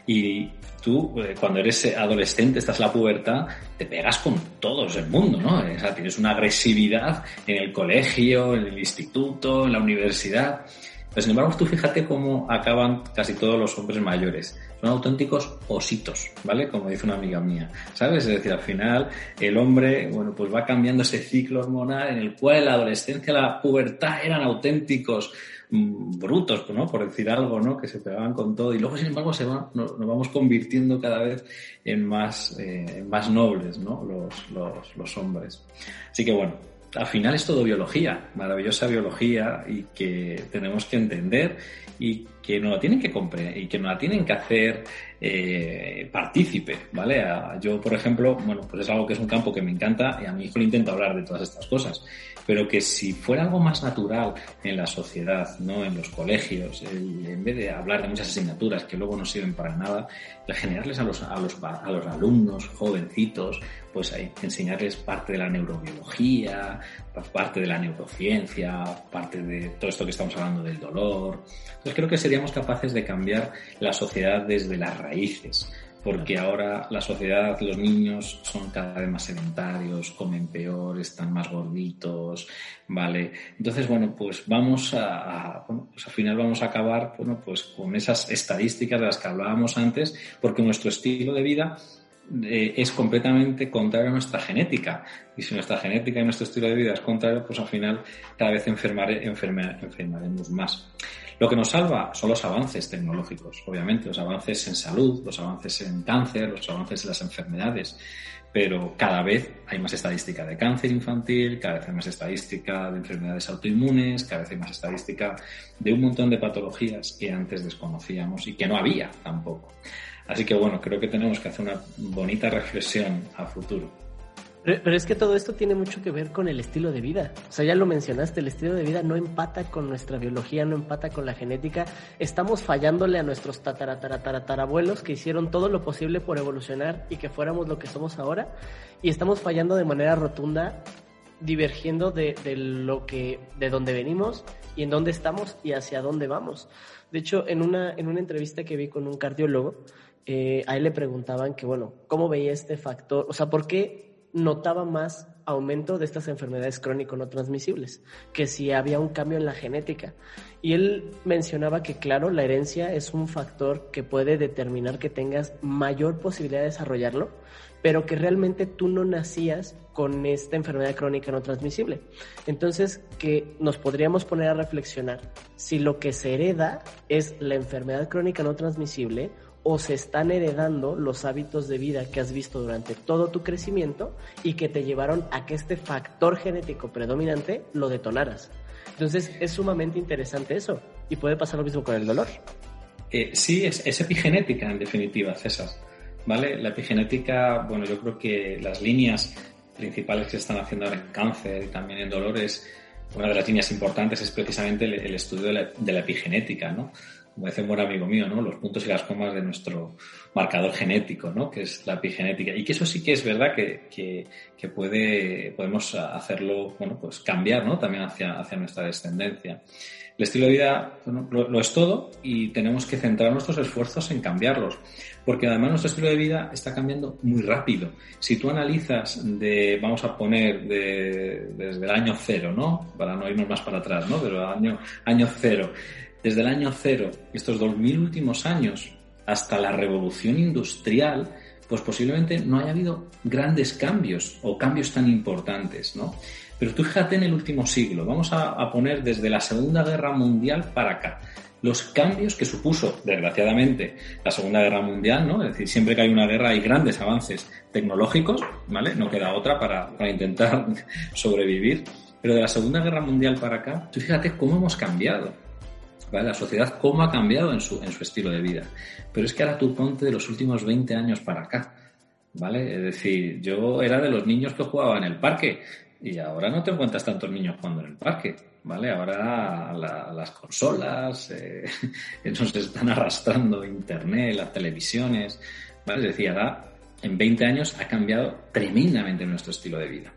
Y tú, eh, cuando eres adolescente, estás en la pubertad, te pegas con todos el mundo, ¿no? O sea, tienes una agresividad en el colegio, en el instituto, en la universidad. Pero sin embargo, tú fíjate cómo acaban casi todos los hombres mayores. Son auténticos ositos, ¿vale? Como dice una amiga mía, ¿sabes? Es decir, al final el hombre, bueno, pues va cambiando ese ciclo hormonal en el cual la adolescencia, la pubertad eran auténticos mm, brutos, ¿no? Por decir algo, ¿no? Que se pegaban con todo y luego, sin embargo, se va, nos, vamos convirtiendo cada vez en más, eh, más nobles, ¿no? Los, los, los hombres. Así que bueno, al final es todo biología, maravillosa biología y que tenemos que entender y que nos la tienen que comprender y que nos la tienen que hacer eh, partícipe, ¿vale? yo, por ejemplo, bueno, pues es algo que es un campo que me encanta y a mi hijo le intento hablar de todas estas cosas, pero que si fuera algo más natural en la sociedad, ¿no? En los colegios, en vez de hablar de muchas asignaturas que luego no sirven para nada, generarles a los, a los, a los alumnos jovencitos, pues hay que enseñarles parte de la neurobiología, parte de la neurociencia, parte de todo esto que estamos hablando del dolor. Entonces creo que seríamos capaces de cambiar la sociedad desde las raíces, porque ahora la sociedad, los niños son cada vez más sedentarios, comen peor, están más gorditos, ¿vale? Entonces, bueno, pues vamos a, bueno, pues al final vamos a acabar, bueno, pues con esas estadísticas de las que hablábamos antes, porque nuestro estilo de vida eh, es completamente contrario a nuestra genética. Y si nuestra genética y nuestro estilo de vida es contrario, pues al final cada vez enfermare, enfermaremos más. Lo que nos salva son los avances tecnológicos, obviamente, los avances en salud, los avances en cáncer, los avances en las enfermedades, pero cada vez hay más estadística de cáncer infantil, cada vez hay más estadística de enfermedades autoinmunes, cada vez hay más estadística de un montón de patologías que antes desconocíamos y que no había tampoco. Así que bueno, creo que tenemos que hacer una bonita reflexión a futuro. Pero, es que todo esto tiene mucho que ver con el estilo de vida. O sea, ya lo mencionaste, el estilo de vida no empata con nuestra biología, no empata con la genética. Estamos fallándole a nuestros tataratatarabuelos que hicieron todo lo posible por evolucionar y que fuéramos lo que somos ahora. Y estamos fallando de manera rotunda divergiendo de, lo que, de dónde venimos y en dónde estamos y hacia dónde vamos. De hecho, en una, en una entrevista que vi con un cardiólogo, eh, a él le preguntaban que, bueno, ¿cómo veía este factor? O sea, ¿por qué notaba más aumento de estas enfermedades crónico no transmisibles, que si había un cambio en la genética. Y él mencionaba que, claro, la herencia es un factor que puede determinar que tengas mayor posibilidad de desarrollarlo, pero que realmente tú no nacías con esta enfermedad crónica no transmisible. Entonces, que nos podríamos poner a reflexionar si lo que se hereda es la enfermedad crónica no transmisible o se están heredando los hábitos de vida que has visto durante todo tu crecimiento y que te llevaron a que este factor genético predominante lo detonaras. Entonces es sumamente interesante eso y puede pasar lo mismo con el dolor. Eh, sí, es, epigenética en definitiva, César. ¿Vale? La epigenética, bueno, yo creo que las líneas principales que se están haciendo ahora en cáncer y también en dolores, una de las líneas importantes es precisamente el, estudio de la, de la epigenética, ¿no? Como dice un buen amigo mío, ¿no? Los puntos y las comas de nuestro marcador genético, ¿no? Que es la epigenética. Y que eso sí que es verdad que, que, que puede, podemos hacerlo, bueno, pues cambiar, ¿no? También hacia, hacia nuestra descendencia. El estilo de vida bueno, lo, es todo y tenemos que centrar nuestros esfuerzos en cambiarlos, porque además nuestro estilo de vida está cambiando muy rápido. Si tú analizas de, vamos a poner de, desde el año cero, ¿no? Para no irnos más para atrás, ¿no? Pero año, año cero desde el año cero, estos dos mil últimos años, hasta la revolución industrial, pues posiblemente no haya habido grandes cambios o cambios tan importantes, ¿no? Pero tú fíjate en el último siglo, vamos a, poner desde la Segunda Guerra Mundial para acá, los cambios que supuso, desgraciadamente, la Segunda Guerra Mundial, ¿no? Es decir, siempre que hay una guerra hay grandes avances tecnológicos, ¿vale? No queda otra para, para intentar [LAUGHS] sobrevivir. Pero de la Segunda Guerra Mundial para acá, tú fíjate cómo hemos cambiado. La sociedad cómo ha cambiado en su, en su estilo de vida. Pero es que ahora tú ponte de los últimos 20 años para acá, ¿vale? Es decir, yo era de los niños que jugaban en el parque y ahora no te encuentras tantos niños jugando en el parque, ¿vale? Ahora las consolas eh, [LAUGHS] nos están arrastrando internet, las televisiones, ¿vale? Es decir, ahora en 20 años ha cambiado tremendamente nuestro estilo de vida.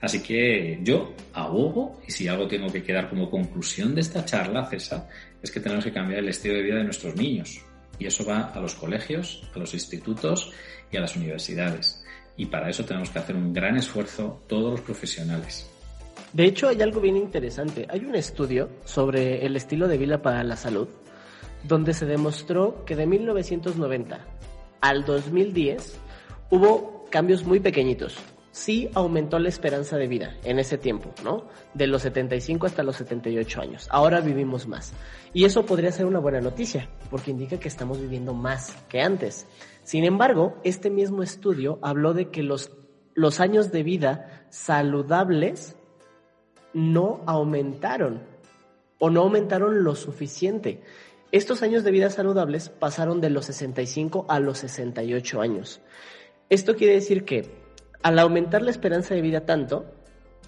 Así que yo abogo, y si algo tengo que quedar como conclusión de esta charla, César, es que tenemos que cambiar el estilo de vida de nuestros niños. Y eso va a los colegios, a los institutos y a las universidades. Y para eso tenemos que hacer un gran esfuerzo todos los profesionales. De hecho, hay algo bien interesante. Hay un estudio sobre el estilo de vida para la salud, donde se demostró que de 1990 al 2010 hubo cambios muy pequeñitos, sí aumentó la esperanza de vida en ese tiempo, ¿no? De los 75 hasta los 78 años. Ahora vivimos más. Y eso podría ser una buena noticia, porque indica que estamos viviendo más que antes. Sin embargo, este mismo estudio habló de que los, los años de vida saludables no aumentaron o no aumentaron lo suficiente. Estos años de vida saludables pasaron de los 65 a los 68 años. Esto quiere decir que al aumentar la esperanza de vida tanto,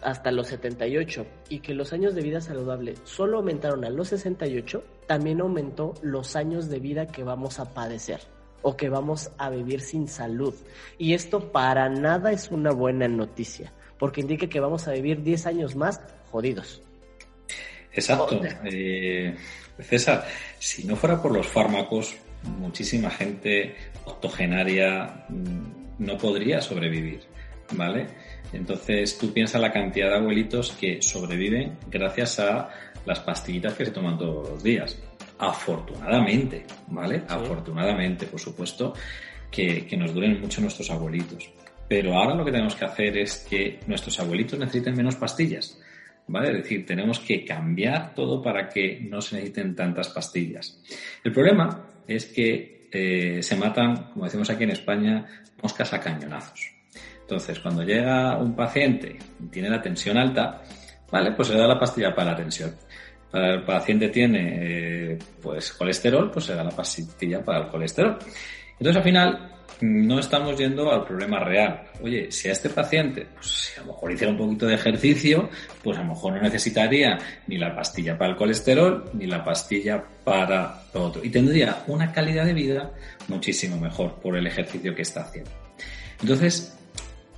hasta los 78, y que los años de vida saludable solo aumentaron a los 68, también aumentó los años de vida que vamos a padecer o que vamos a vivir sin salud. Y esto para nada es una buena noticia, porque indica que vamos a vivir 10 años más jodidos. Exacto. Eh, César, si no fuera por los fármacos, muchísima gente octogenaria mm, no podría sobrevivir. ¿Vale? Entonces tú piensas la cantidad de abuelitos que sobreviven gracias a las pastillitas que se toman todos los días. Afortunadamente, ¿vale? Afortunadamente, por supuesto, que, que nos duren mucho nuestros abuelitos. Pero ahora lo que tenemos que hacer es que nuestros abuelitos necesiten menos pastillas. ¿Vale? Es decir, tenemos que cambiar todo para que no se necesiten tantas pastillas. El problema es que eh, se matan, como decimos aquí en España, moscas a cañonazos. Entonces, cuando llega un paciente y tiene la tensión alta, ¿vale? Pues se le da la pastilla para la tensión. Para el paciente tiene eh, pues colesterol, pues se da la pastilla para el colesterol. Entonces, al final, no estamos yendo al problema real. Oye, si a este paciente, pues si a lo mejor hiciera un poquito de ejercicio, pues a lo mejor no necesitaría ni la pastilla para el colesterol, ni la pastilla para lo otro. Y tendría una calidad de vida muchísimo mejor por el ejercicio que está haciendo. Entonces,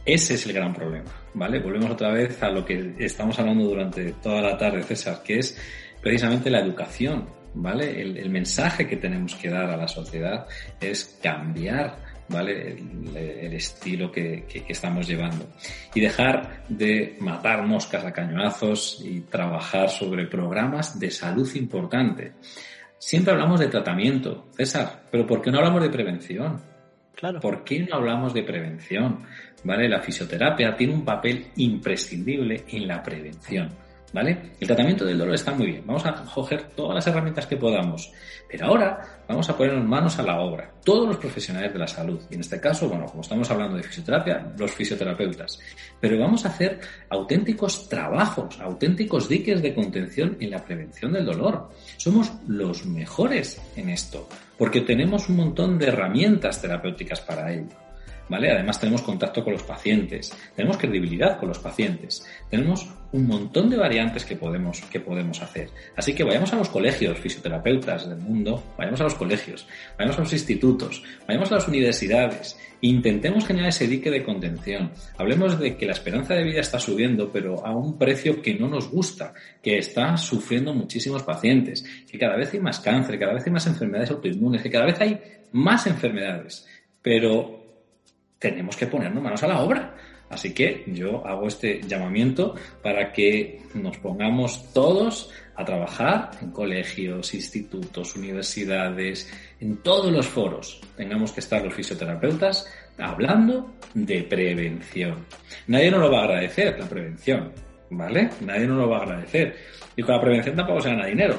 Ese es el gran problema, ¿vale? Volvemos otra vez a lo que estamos hablando durante toda la tarde, César, que es precisamente la educación, ¿vale? El, mensaje que tenemos que dar a la sociedad es cambiar, ¿vale? El, estilo que, que, estamos llevando. Y dejar de matar moscas a cañonazos y trabajar sobre programas de salud importante. Siempre hablamos de tratamiento, César, pero ¿por qué no hablamos de prevención? Claro. ¿Por qué no hablamos de prevención? ¿Vale? La fisioterapia tiene un papel imprescindible en la prevención. ¿Vale? El tratamiento del dolor está muy bien. Vamos a coger todas las herramientas que podamos. Pero ahora vamos a ponernos manos a la obra. Todos los profesionales de la salud. Y en este caso, bueno, como estamos hablando de fisioterapia, los fisioterapeutas. Pero vamos a hacer auténticos trabajos, auténticos diques de contención en la prevención del dolor. Somos los mejores en esto. Porque tenemos un montón de herramientas terapéuticas para ello. ¿Vale? Además tenemos contacto con los pacientes, tenemos credibilidad con los pacientes, tenemos un montón de variantes que podemos, que podemos hacer. Así que vayamos a los colegios, fisioterapeutas del mundo, vayamos a los colegios, vayamos a los institutos, vayamos a las universidades, intentemos generar ese dique de contención. Hablemos de que la esperanza de vida está subiendo, pero a un precio que no nos gusta, que está sufriendo muchísimos pacientes, que cada vez hay más cáncer, cada vez hay más enfermedades autoinmunes, que cada vez hay más enfermedades. Pero tenemos que ponernos manos a la obra. Así que yo hago este llamamiento para que nos pongamos todos a trabajar en colegios, institutos, universidades, en todos los foros. Tengamos que estar los fisioterapeutas hablando de prevención. Nadie nos lo va a agradecer, la prevención, ¿vale? Nadie nos lo va a agradecer. Y con la prevención tampoco se gana dinero,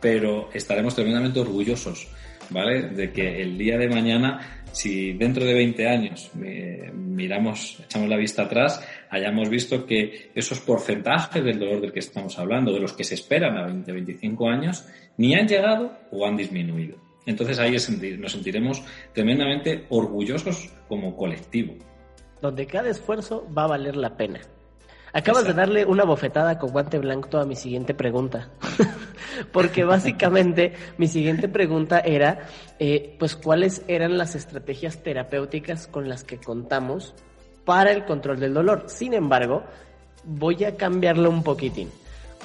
pero estaremos tremendamente orgullosos, ¿vale? De que el día de mañana si dentro de 20 años miramos, echamos la vista atrás, hayamos visto que esos porcentajes del dolor del que estamos hablando, de los que se esperan a 20, 25 años, ni han llegado o han disminuido. Entonces ahí nos sentiremos tremendamente orgullosos como colectivo. Donde cada esfuerzo va a valer la pena. Acabas de darle una bofetada con guante blanco a mi siguiente pregunta. [LAUGHS] Porque básicamente mi siguiente pregunta era, eh, pues, ¿cuáles eran las estrategias terapéuticas con las que contamos para el control del dolor? Sin embargo, voy a cambiarlo un poquitín.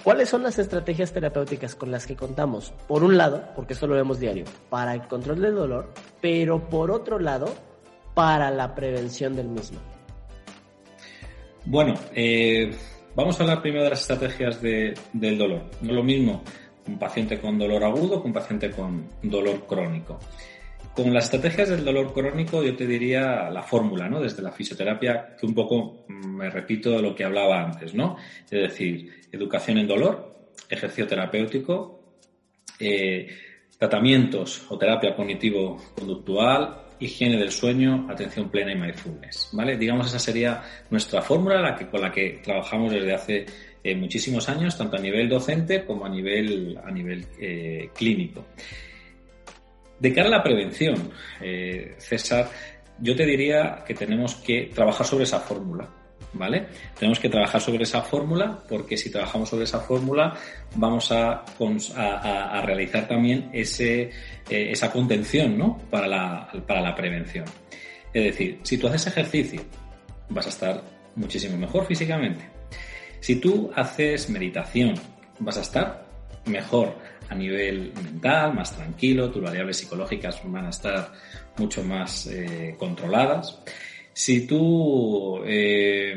¿Cuáles son las estrategias terapéuticas con las que contamos? Por un lado, porque esto lo vemos diario, para el control del dolor, pero por otro lado, para la prevención del mismo. Bueno, eh, vamos a hablar primero de las estrategias del dolor. No es lo mismo un paciente con dolor agudo que un paciente con dolor crónico. Con las estrategias del dolor crónico yo te diría la fórmula, ¿no? Desde la fisioterapia, que un poco mm, me repito de lo que hablaba antes, ¿no? Es decir, educación en dolor, ejercicio terapéutico, eh, tratamientos o terapia cognitivo-conductual, higiene del sueño, atención plena y mindfulness, ¿vale? Digamos esa sería nuestra fórmula la que, con la que trabajamos desde hace eh, muchísimos años, tanto a nivel docente como a nivel, a nivel eh, clínico. De cara a la prevención, eh, César, yo te diría que tenemos que trabajar sobre esa fórmula. ¿Vale? Tenemos que trabajar sobre esa fórmula porque si trabajamos sobre esa fórmula vamos a, realizar también eh, esa contención ¿no? para, la, para la prevención. Es decir, si tú haces ejercicio vas a estar muchísimo mejor físicamente. Si tú haces meditación vas a estar mejor a nivel mental, más tranquilo, tus variables psicológicas van a estar mucho más eh, controladas. Si tú eh,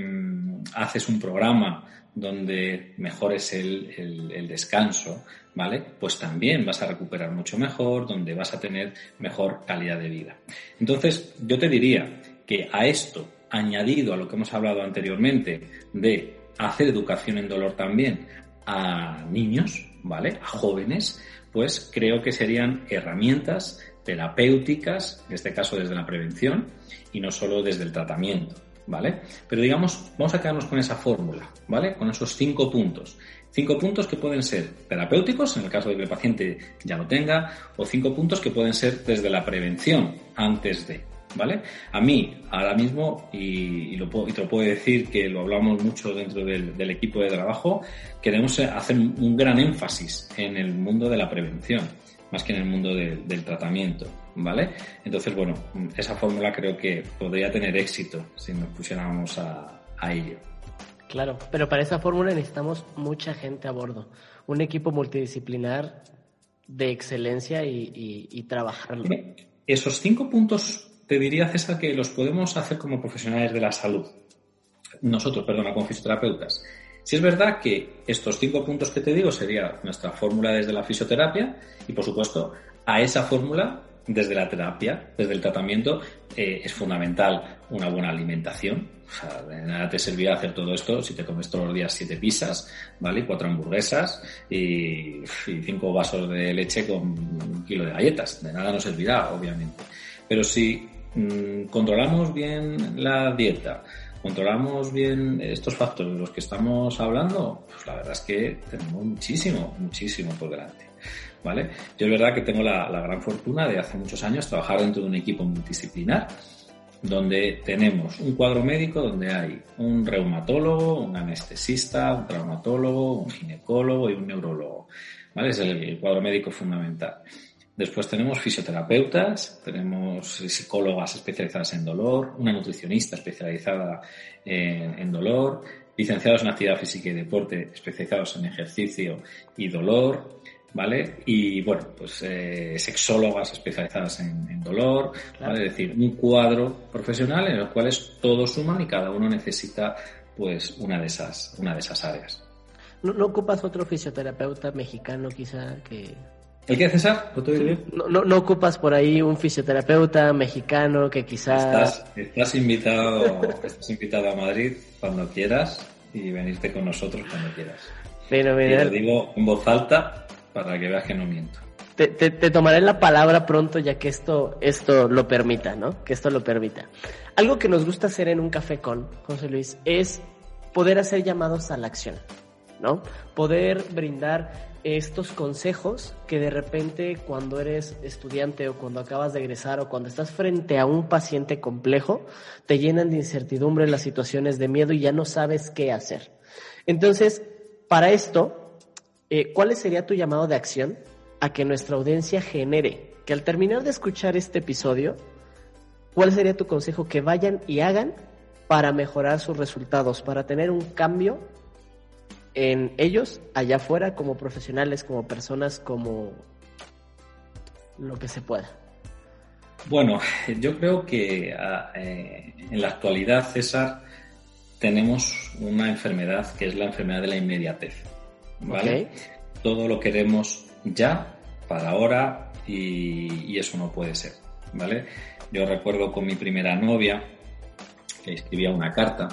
haces un programa donde mejores el, el, descanso, ¿vale? Pues también vas a recuperar mucho mejor, donde vas a tener mejor calidad de vida. Entonces, yo te diría que a esto, añadido a lo que hemos hablado anteriormente de hacer educación en dolor también a niños, ¿vale? A jóvenes, pues creo que serían herramientas terapéuticas, en este caso desde la prevención y no solo desde el tratamiento, ¿vale? Pero digamos, vamos a quedarnos con esa fórmula, ¿vale? Con esos cinco puntos. Cinco puntos que pueden ser terapéuticos, en el caso de que el paciente ya lo tenga, o cinco puntos que pueden ser desde la prevención, antes de, ¿vale? A mí, ahora mismo, y, lo puedo, y te lo puedo decir que lo hablamos mucho dentro del, del, equipo de trabajo, queremos hacer un gran énfasis en el mundo de la prevención. Más que en el mundo del tratamiento, ¿vale? Entonces, bueno, esa fórmula creo que podría tener éxito si nos pusiéramos a, ello. Claro, pero para esa fórmula necesitamos mucha gente a bordo, un equipo multidisciplinar de excelencia y, y, trabajarlo. Esos cinco puntos te diría, César, que los podemos hacer como profesionales de la salud. Nosotros, perdona, como fisioterapeutas. Si es verdad que estos cinco puntos que te digo sería nuestra fórmula desde la fisioterapia y, por supuesto, a esa fórmula desde la terapia, desde el tratamiento, eh, es fundamental una buena alimentación. De nada te servirá hacer todo esto si te comes todos los días siete pizzas, ¿vale? Cuatro hamburguesas y, cinco vasos de leche con un kilo de galletas. De nada nos servirá, obviamente. Pero si mm, controlamos bien la dieta, controlamos bien estos factores de los que estamos hablando, pues la verdad es que tenemos muchísimo, muchísimo por delante. ¿Vale? Yo es verdad que tengo la, gran fortuna de hace muchos años trabajar dentro de un equipo multidisciplinar donde tenemos un cuadro médico donde hay un reumatólogo, un anestesista, un traumatólogo, un ginecólogo y un neurólogo. ¿Vale? Es el cuadro médico fundamental. Después tenemos fisioterapeutas, tenemos psicólogas especializadas en dolor, una nutricionista especializada en, dolor, licenciados en actividad física y deporte especializados en ejercicio y dolor, ¿vale? Y bueno, pues eh, sexólogas especializadas en, dolor, ¿vale? Es decir, un cuadro profesional en el cual todos suman y cada uno necesita pues una de esas, una de esas áreas. ¿No, ¿No ocupas otro fisioterapeuta mexicano quizá que ¿El qué, César? ¿No, no, no, ocupas por ahí un fisioterapeuta mexicano que quizás... Estás, invitado, estás invitado a Madrid cuando quieras y venirte con nosotros cuando quieras. Pero, y te digo en voz alta para que veas que no miento. Te, te, tomaré la palabra pronto ya que esto, esto lo permita, ¿no? Que esto lo permita. Algo que nos gusta hacer en un café con José Luis es poder hacer llamados a la acción, ¿no? Poder brindar estos consejos que de repente cuando eres estudiante o cuando acabas de egresar o cuando estás frente a un paciente complejo, te llenan de incertidumbre las situaciones de miedo y ya no sabes qué hacer. Entonces, para esto, eh, ¿cuál sería tu llamado de acción a que nuestra audiencia genere que al terminar de escuchar este episodio, ¿cuál sería tu consejo que vayan y hagan para mejorar sus resultados, para tener un cambio en ellos, allá afuera, como profesionales, como personas, como lo que se pueda? Bueno, yo creo que ah, eh, en la actualidad, César, tenemos una enfermedad que es la enfermedad de la inmediatez. ¿Vale? Todo lo queremos ya, para ahora, y, y, eso no puede ser. ¿Vale? Yo recuerdo con mi primera novia que escribía una carta,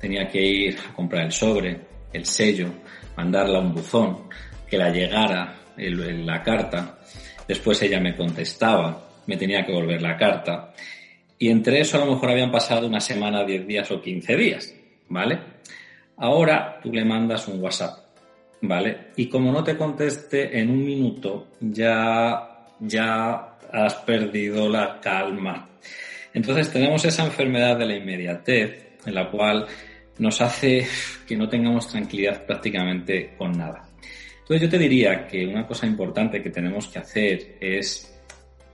tenía que ir a comprar el sobre, el sello, mandarla un buzón, que la llegara la carta, después ella me contestaba, me tenía que volver la carta, y entre eso a lo mejor habían pasado una semana, 10 días o 15 días, ¿vale? Ahora tú le mandas un WhatsApp, ¿vale? Y como no te conteste en un minuto, ya, ya has perdido la calma. Entonces tenemos esa enfermedad de la inmediatez, en la cual nos hace que no tengamos tranquilidad prácticamente con nada. Entonces yo te diría que una cosa importante que tenemos que hacer es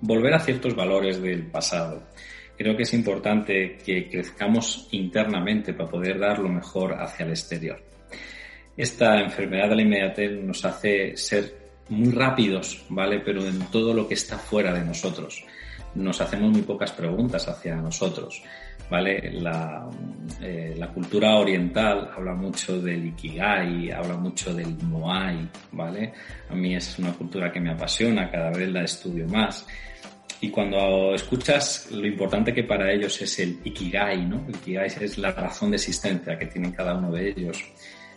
volver a ciertos valores del pasado. Creo que es importante que crezcamos internamente para poder dar lo mejor hacia el exterior. Esta enfermedad de la inmediatez nos hace ser muy rápidos, ¿vale? Pero en todo lo que está fuera de nosotros. Nos hacemos muy pocas preguntas hacia nosotros. ¿Vale? La, eh, la, cultura oriental habla mucho del Ikigai, habla mucho del Moai, ¿vale? A mí es una cultura que me apasiona, cada vez la estudio más. Y cuando escuchas lo importante que para ellos es el Ikigai, ¿no? El Ikigai es la razón de existencia que tiene cada uno de ellos.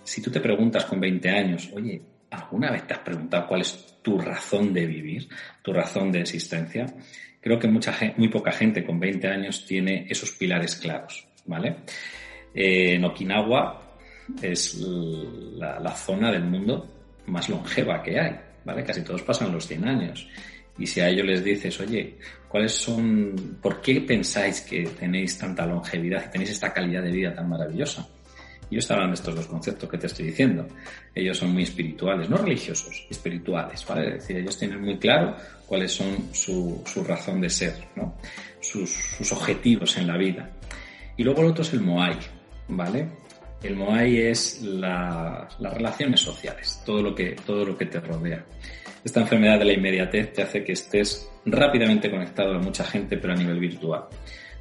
Si tú te preguntas con 20 años, oye, ¿alguna vez te has preguntado cuál es tu razón de vivir, tu razón de existencia? Creo que mucha, muy poca gente con 20 años tiene esos pilares claros, ¿vale? Eh, en Okinawa es la, zona del mundo más longeva que hay, ¿vale? Casi todos pasan los 100 años. Y si a ellos les dices, oye, ¿cuáles son, por qué pensáis que tenéis tanta longevidad y tenéis esta calidad de vida tan maravillosa? Ellos hablan de estos dos conceptos que te estoy diciendo. Ellos son muy espirituales, no religiosos, espirituales, ¿vale? Decir, ellos tienen muy claro cuáles son su, su razón de ser, ¿no? Sus, objetivos en la vida. Y luego el otro es el Moai, ¿vale? El Moai es la, las relaciones sociales, todo lo, que, todo lo que te rodea. Esta enfermedad de la inmediatez te hace que estés rápidamente conectado a mucha gente, pero a nivel virtual.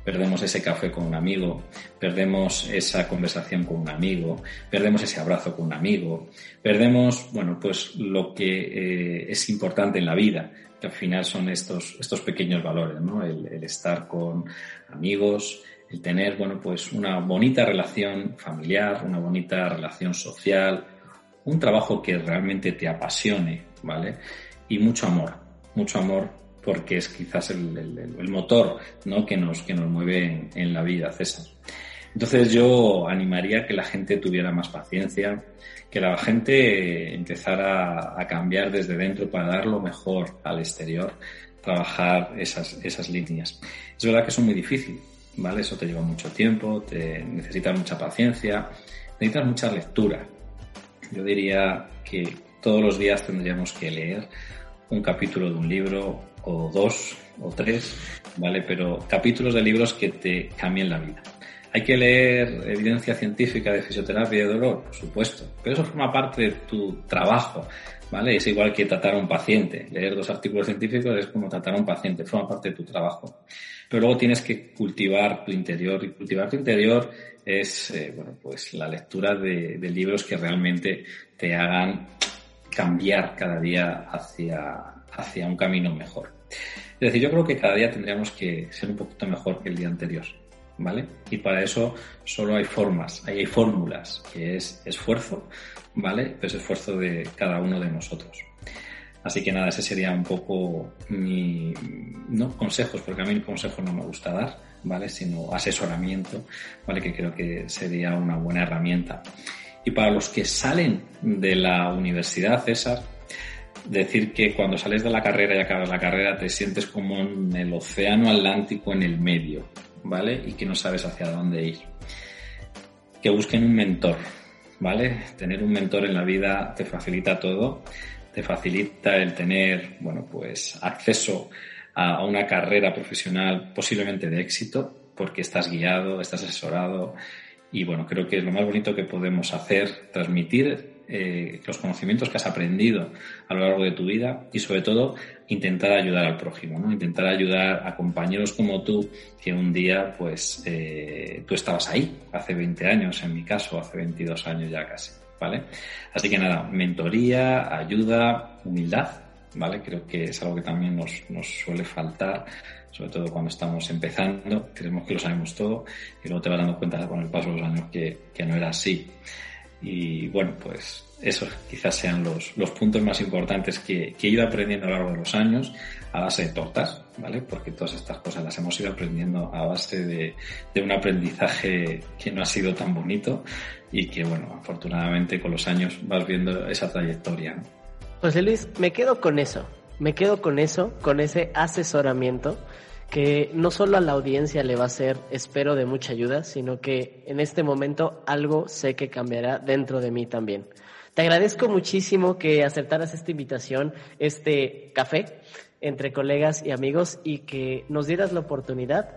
Perdemos ese café con un amigo, perdemos esa conversación con un amigo, perdemos ese abrazo con un amigo, perdemos, bueno, pues lo que eh, es importante en la vida, que al final son estos, estos pequeños valores, ¿no? El, el estar con amigos, el tener, bueno, pues una bonita relación familiar, una bonita relación social, un trabajo que realmente te apasione, ¿vale? Y mucho amor, mucho amor porque es quizás el, el, el motor ¿no? que, nos, que nos mueve en, en, la vida, César. Entonces yo animaría que la gente tuviera más paciencia, que la gente empezara a cambiar desde dentro para dar lo mejor al exterior, trabajar esas, esas líneas. Es verdad que son muy difíciles, ¿vale? Eso te lleva mucho tiempo, te necesitas mucha paciencia, necesitas mucha lectura. Yo diría que todos los días tendríamos que leer un capítulo de un libro o dos o tres, ¿vale? Pero capítulos de libros que te cambien la vida. ¿Hay que leer evidencia científica de fisioterapia de dolor? Por supuesto. Pero eso forma parte de tu trabajo, ¿vale? Es igual que tratar a un paciente. Leer dos artículos científicos es como tratar a un paciente, forma parte de tu trabajo. Pero luego tienes que cultivar tu interior y cultivar tu interior es, eh, bueno, pues la lectura de, de libros que realmente te hagan cambiar cada día hacia, hacia un camino mejor. Es decir, yo creo que cada día tendríamos que ser un poquito mejor que el día anterior, ¿vale? Y para eso solo hay formas, hay fórmulas, que es esfuerzo, ¿vale? Pues esfuerzo de cada uno de nosotros. Así que nada, ese sería un poco mi, no consejos, porque a mí el consejo no me gusta dar, ¿vale? Sino asesoramiento, ¿vale? Que creo que sería una buena herramienta. Y para los que salen de la universidad, César, decir que cuando sales de la carrera y acabas la carrera te sientes como en el océano Atlántico en el medio, ¿vale? Y que no sabes hacia dónde ir. Que busquen un mentor, ¿vale? Tener un mentor en la vida te facilita todo, te facilita el tener, bueno, pues acceso a una carrera profesional posiblemente de éxito, porque estás guiado, estás asesorado, y bueno, creo que es lo más bonito que podemos hacer, transmitir eh, los conocimientos que has aprendido a lo largo de tu vida y sobre todo intentar ayudar al prójimo, ¿no? Intentar ayudar a compañeros como tú que un día pues eh, tú estabas ahí hace 20 años, en mi caso hace 22 años ya casi, ¿vale? Así que nada, mentoría, ayuda, humildad, ¿vale? Creo que es algo que también nos, nos suele faltar sobre todo cuando estamos empezando, creemos que lo sabemos todo y luego te vas dando cuenta con el paso de los años que, que no era así. Y bueno, pues esos quizás sean los, los puntos más importantes que, que, he ido aprendiendo a lo largo de los años a base de tortas, ¿vale? Porque todas estas cosas las hemos ido aprendiendo a base de, de un aprendizaje que no ha sido tan bonito y que, bueno, afortunadamente con los años vas viendo esa trayectoria. ¿no? José Luis, me quedo con eso, me quedo con eso, con ese asesoramiento que no solo a la audiencia le va a ser, espero, de mucha ayuda, sino que en este momento algo sé que cambiará dentro de mí también. Te agradezco muchísimo que aceptaras esta invitación, este café entre colegas y amigos y que nos dieras la oportunidad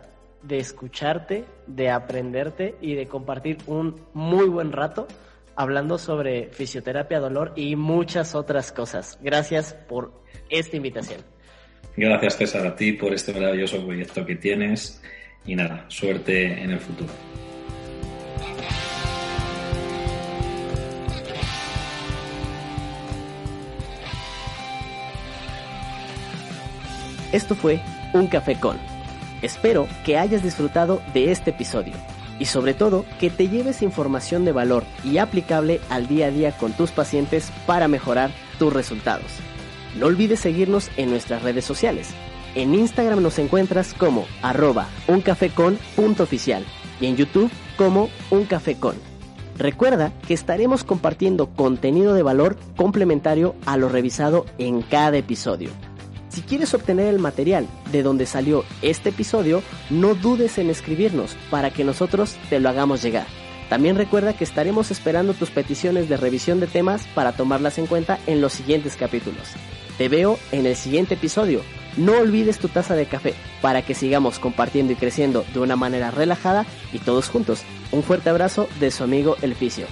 de escucharte, de aprenderte y de compartir un muy buen rato hablando sobre fisioterapia, dolor y muchas otras cosas. Gracias por esta invitación. Gracias César a ti por este maravilloso proyecto que tienes y nada, suerte en el futuro. Esto fue Un Café con. Espero que hayas disfrutado de este episodio y sobre todo que te lleves información de valor y aplicable al día a día con tus pacientes para mejorar tus resultados. No olvides seguirnos en nuestras redes sociales. En Instagram nos encuentras como arroba uncafecon.oficial y en YouTube como uncafecon. Recuerda que estaremos compartiendo contenido de valor complementario a lo revisado en cada episodio. Si quieres obtener el material de donde salió este episodio, no dudes en escribirnos para que nosotros te lo hagamos llegar. También recuerda que estaremos esperando tus peticiones de revisión de temas para tomarlas en cuenta en los siguientes capítulos. Te veo en el siguiente episodio. No olvides tu taza de café para que sigamos compartiendo y creciendo de una manera relajada y todos juntos. Un fuerte abrazo de su amigo El Fisio.